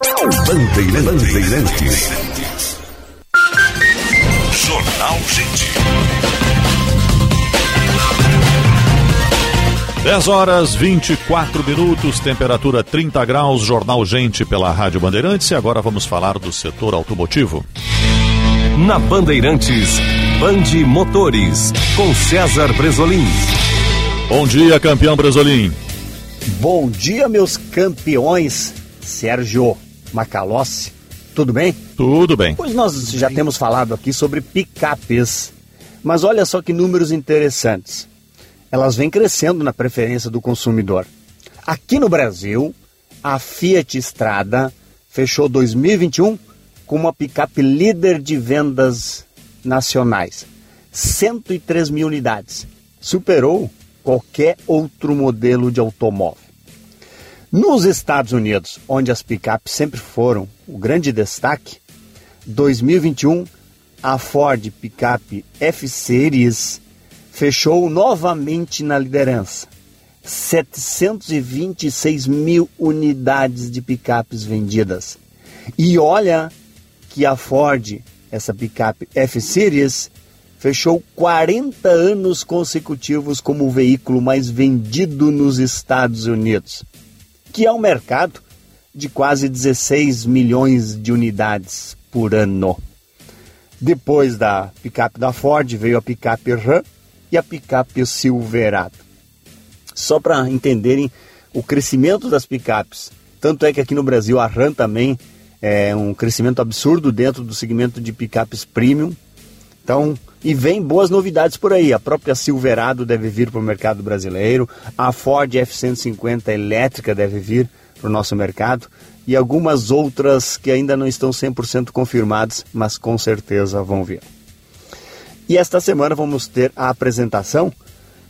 Bandeirantes. Bandeirantes. Jornal Gente. 10 horas 24 minutos, temperatura 30 graus, Jornal Gente pela Rádio Bandeirantes e agora vamos falar do setor automotivo. Na Bandeirantes, Bande Motores, com César Bresolim. Bom dia, campeão Bresolim. Bom dia, meus campeões, Sérgio. Macalossi, tudo bem? Tudo bem. Pois nós já temos falado aqui sobre picapes, mas olha só que números interessantes. Elas vêm crescendo na preferência do consumidor. Aqui no Brasil, a Fiat Strada fechou 2021 com uma picape líder de vendas nacionais. 103 mil unidades. Superou qualquer outro modelo de automóvel. Nos Estados Unidos, onde as picapes sempre foram o grande destaque, 2021 a Ford Picape F-Series fechou novamente na liderança. 726 mil unidades de picapes vendidas. E olha que a Ford, essa picape F-Series, fechou 40 anos consecutivos como o veículo mais vendido nos Estados Unidos, que é um mercado de quase 16 milhões de unidades por ano. Depois da picape da Ford veio a picape Ram e a picape Silverado. Só para entenderem o crescimento das picapes, tanto é que aqui no Brasil a Ram também é um crescimento absurdo dentro do segmento de picapes premium. Então, e vem boas novidades por aí. A própria Silverado deve vir para o mercado brasileiro, a Ford F-150 elétrica deve vir para o nosso mercado e algumas outras que ainda não estão 100% confirmadas, mas com certeza vão vir. E esta semana vamos ter a apresentação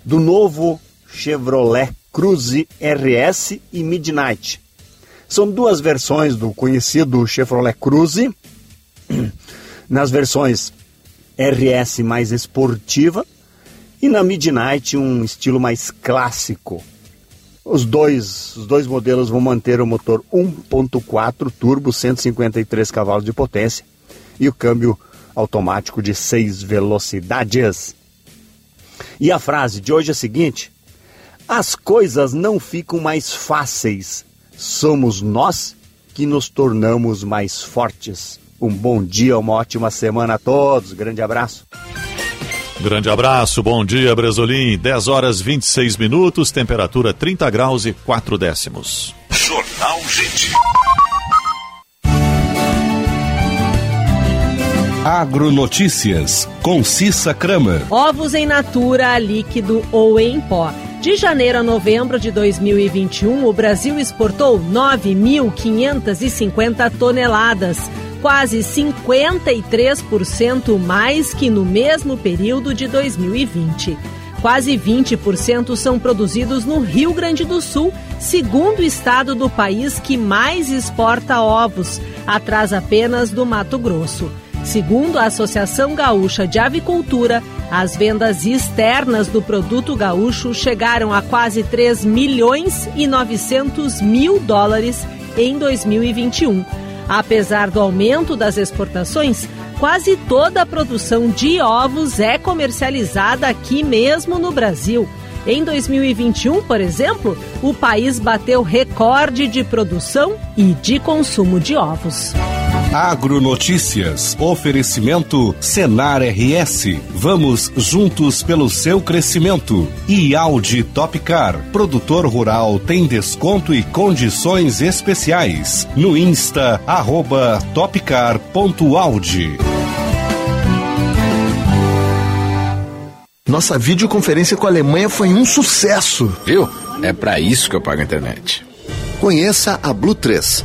do novo Chevrolet Cruze RS e Midnight. São duas versões do conhecido Chevrolet Cruze. Nas versões RS mais esportiva e na Midnight um estilo mais clássico. Os dois, os dois modelos vão manter o motor 1.4 turbo, 153 cavalos de potência e o câmbio automático de 6 velocidades. E a frase de hoje é a seguinte: As coisas não ficam mais fáceis, somos nós que nos tornamos mais fortes. Um bom dia, uma ótima semana a todos. Grande abraço. Grande abraço, bom dia, Bresolim. 10 horas 26 minutos, temperatura 30 graus e 4 décimos. Jornal Gente. Agronotícias, com Cissa Kramer. Ovos em natura, líquido ou em pó. De janeiro a novembro de 2021, o Brasil exportou 9.550 toneladas quase 53% mais que no mesmo período de 2020. Quase 20% são produzidos no Rio Grande do Sul, segundo estado do país que mais exporta ovos, atrás apenas do Mato Grosso. Segundo a Associação Gaúcha de Avicultura, as vendas externas do produto gaúcho chegaram a quase 3 milhões e 900 mil dólares em 2021 Apesar do aumento das exportações, quase toda a produção de ovos é comercializada aqui mesmo no Brasil. Em 2021, por exemplo, o país bateu recorde de produção e de consumo de ovos. Agronotícias. Oferecimento Senar RS. Vamos juntos pelo seu crescimento. E Audi Topcar. Produtor rural tem desconto e condições especiais. No Insta, arroba topcar.audi. Nossa videoconferência com a Alemanha foi um sucesso. Viu? É para isso que eu pago a internet. Conheça a Blue 3,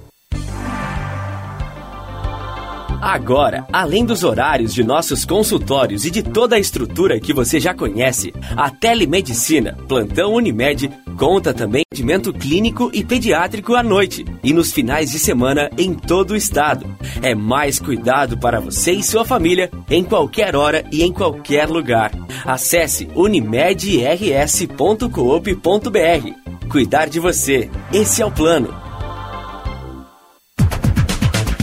Agora, além dos horários de nossos consultórios e de toda a estrutura que você já conhece, a Telemedicina Plantão Unimed conta também atendimento clínico e pediátrico à noite e nos finais de semana em todo o estado. É mais cuidado para você e sua família em qualquer hora e em qualquer lugar. Acesse unimedrs.coop.br. Cuidar de você. Esse é o plano.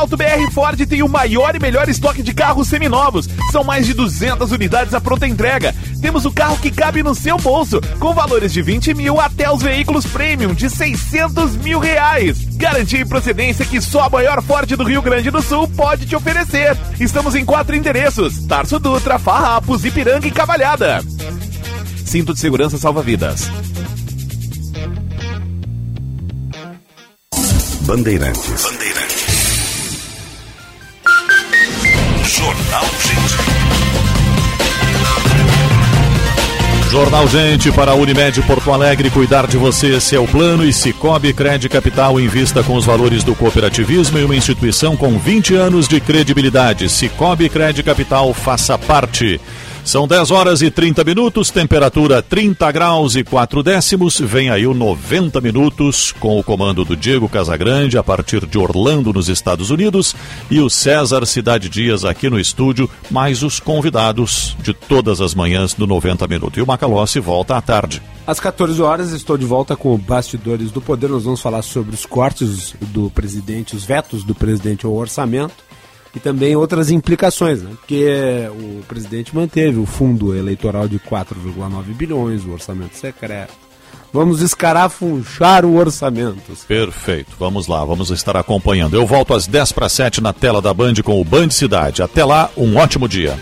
Alto BR Ford tem o maior e melhor estoque de carros seminovos. São mais de 200 unidades à pronta entrega. Temos o carro que cabe no seu bolso, com valores de 20 mil até os veículos premium de 600 mil reais. Garantia e procedência que só a maior Ford do Rio Grande do Sul pode te oferecer. Estamos em quatro endereços: Tarso Dutra, Farrapos, Ipiranga e Cavalhada. Cinto de segurança salva vidas. Bandeirantes. Bandeirantes. Jornal Gente. Jornal Gente para a Unimed Porto Alegre, cuidar de você, esse é o plano e Cicobi Crédito Capital invista com os valores do cooperativismo em uma instituição com 20 anos de credibilidade. Cicobi Crédito Capital, faça parte. São 10 horas e 30 minutos, temperatura 30 graus e 4 décimos. Vem aí o 90 minutos com o comando do Diego Casagrande a partir de Orlando, nos Estados Unidos, e o César Cidade Dias aqui no estúdio, mais os convidados de todas as manhãs do 90 minutos. E o Macalossi volta à tarde. Às 14 horas estou de volta com o Bastidores do Poder. Nós vamos falar sobre os cortes do presidente, os vetos do presidente ao orçamento e também outras implicações, né? Porque o presidente manteve o fundo eleitoral de 4,9 bilhões, o orçamento secreto. Vamos escarafunchar o orçamento. Perfeito, vamos lá, vamos estar acompanhando. Eu volto às 10 para 7 na tela da Band com o Band Cidade. Até lá, um ótimo dia.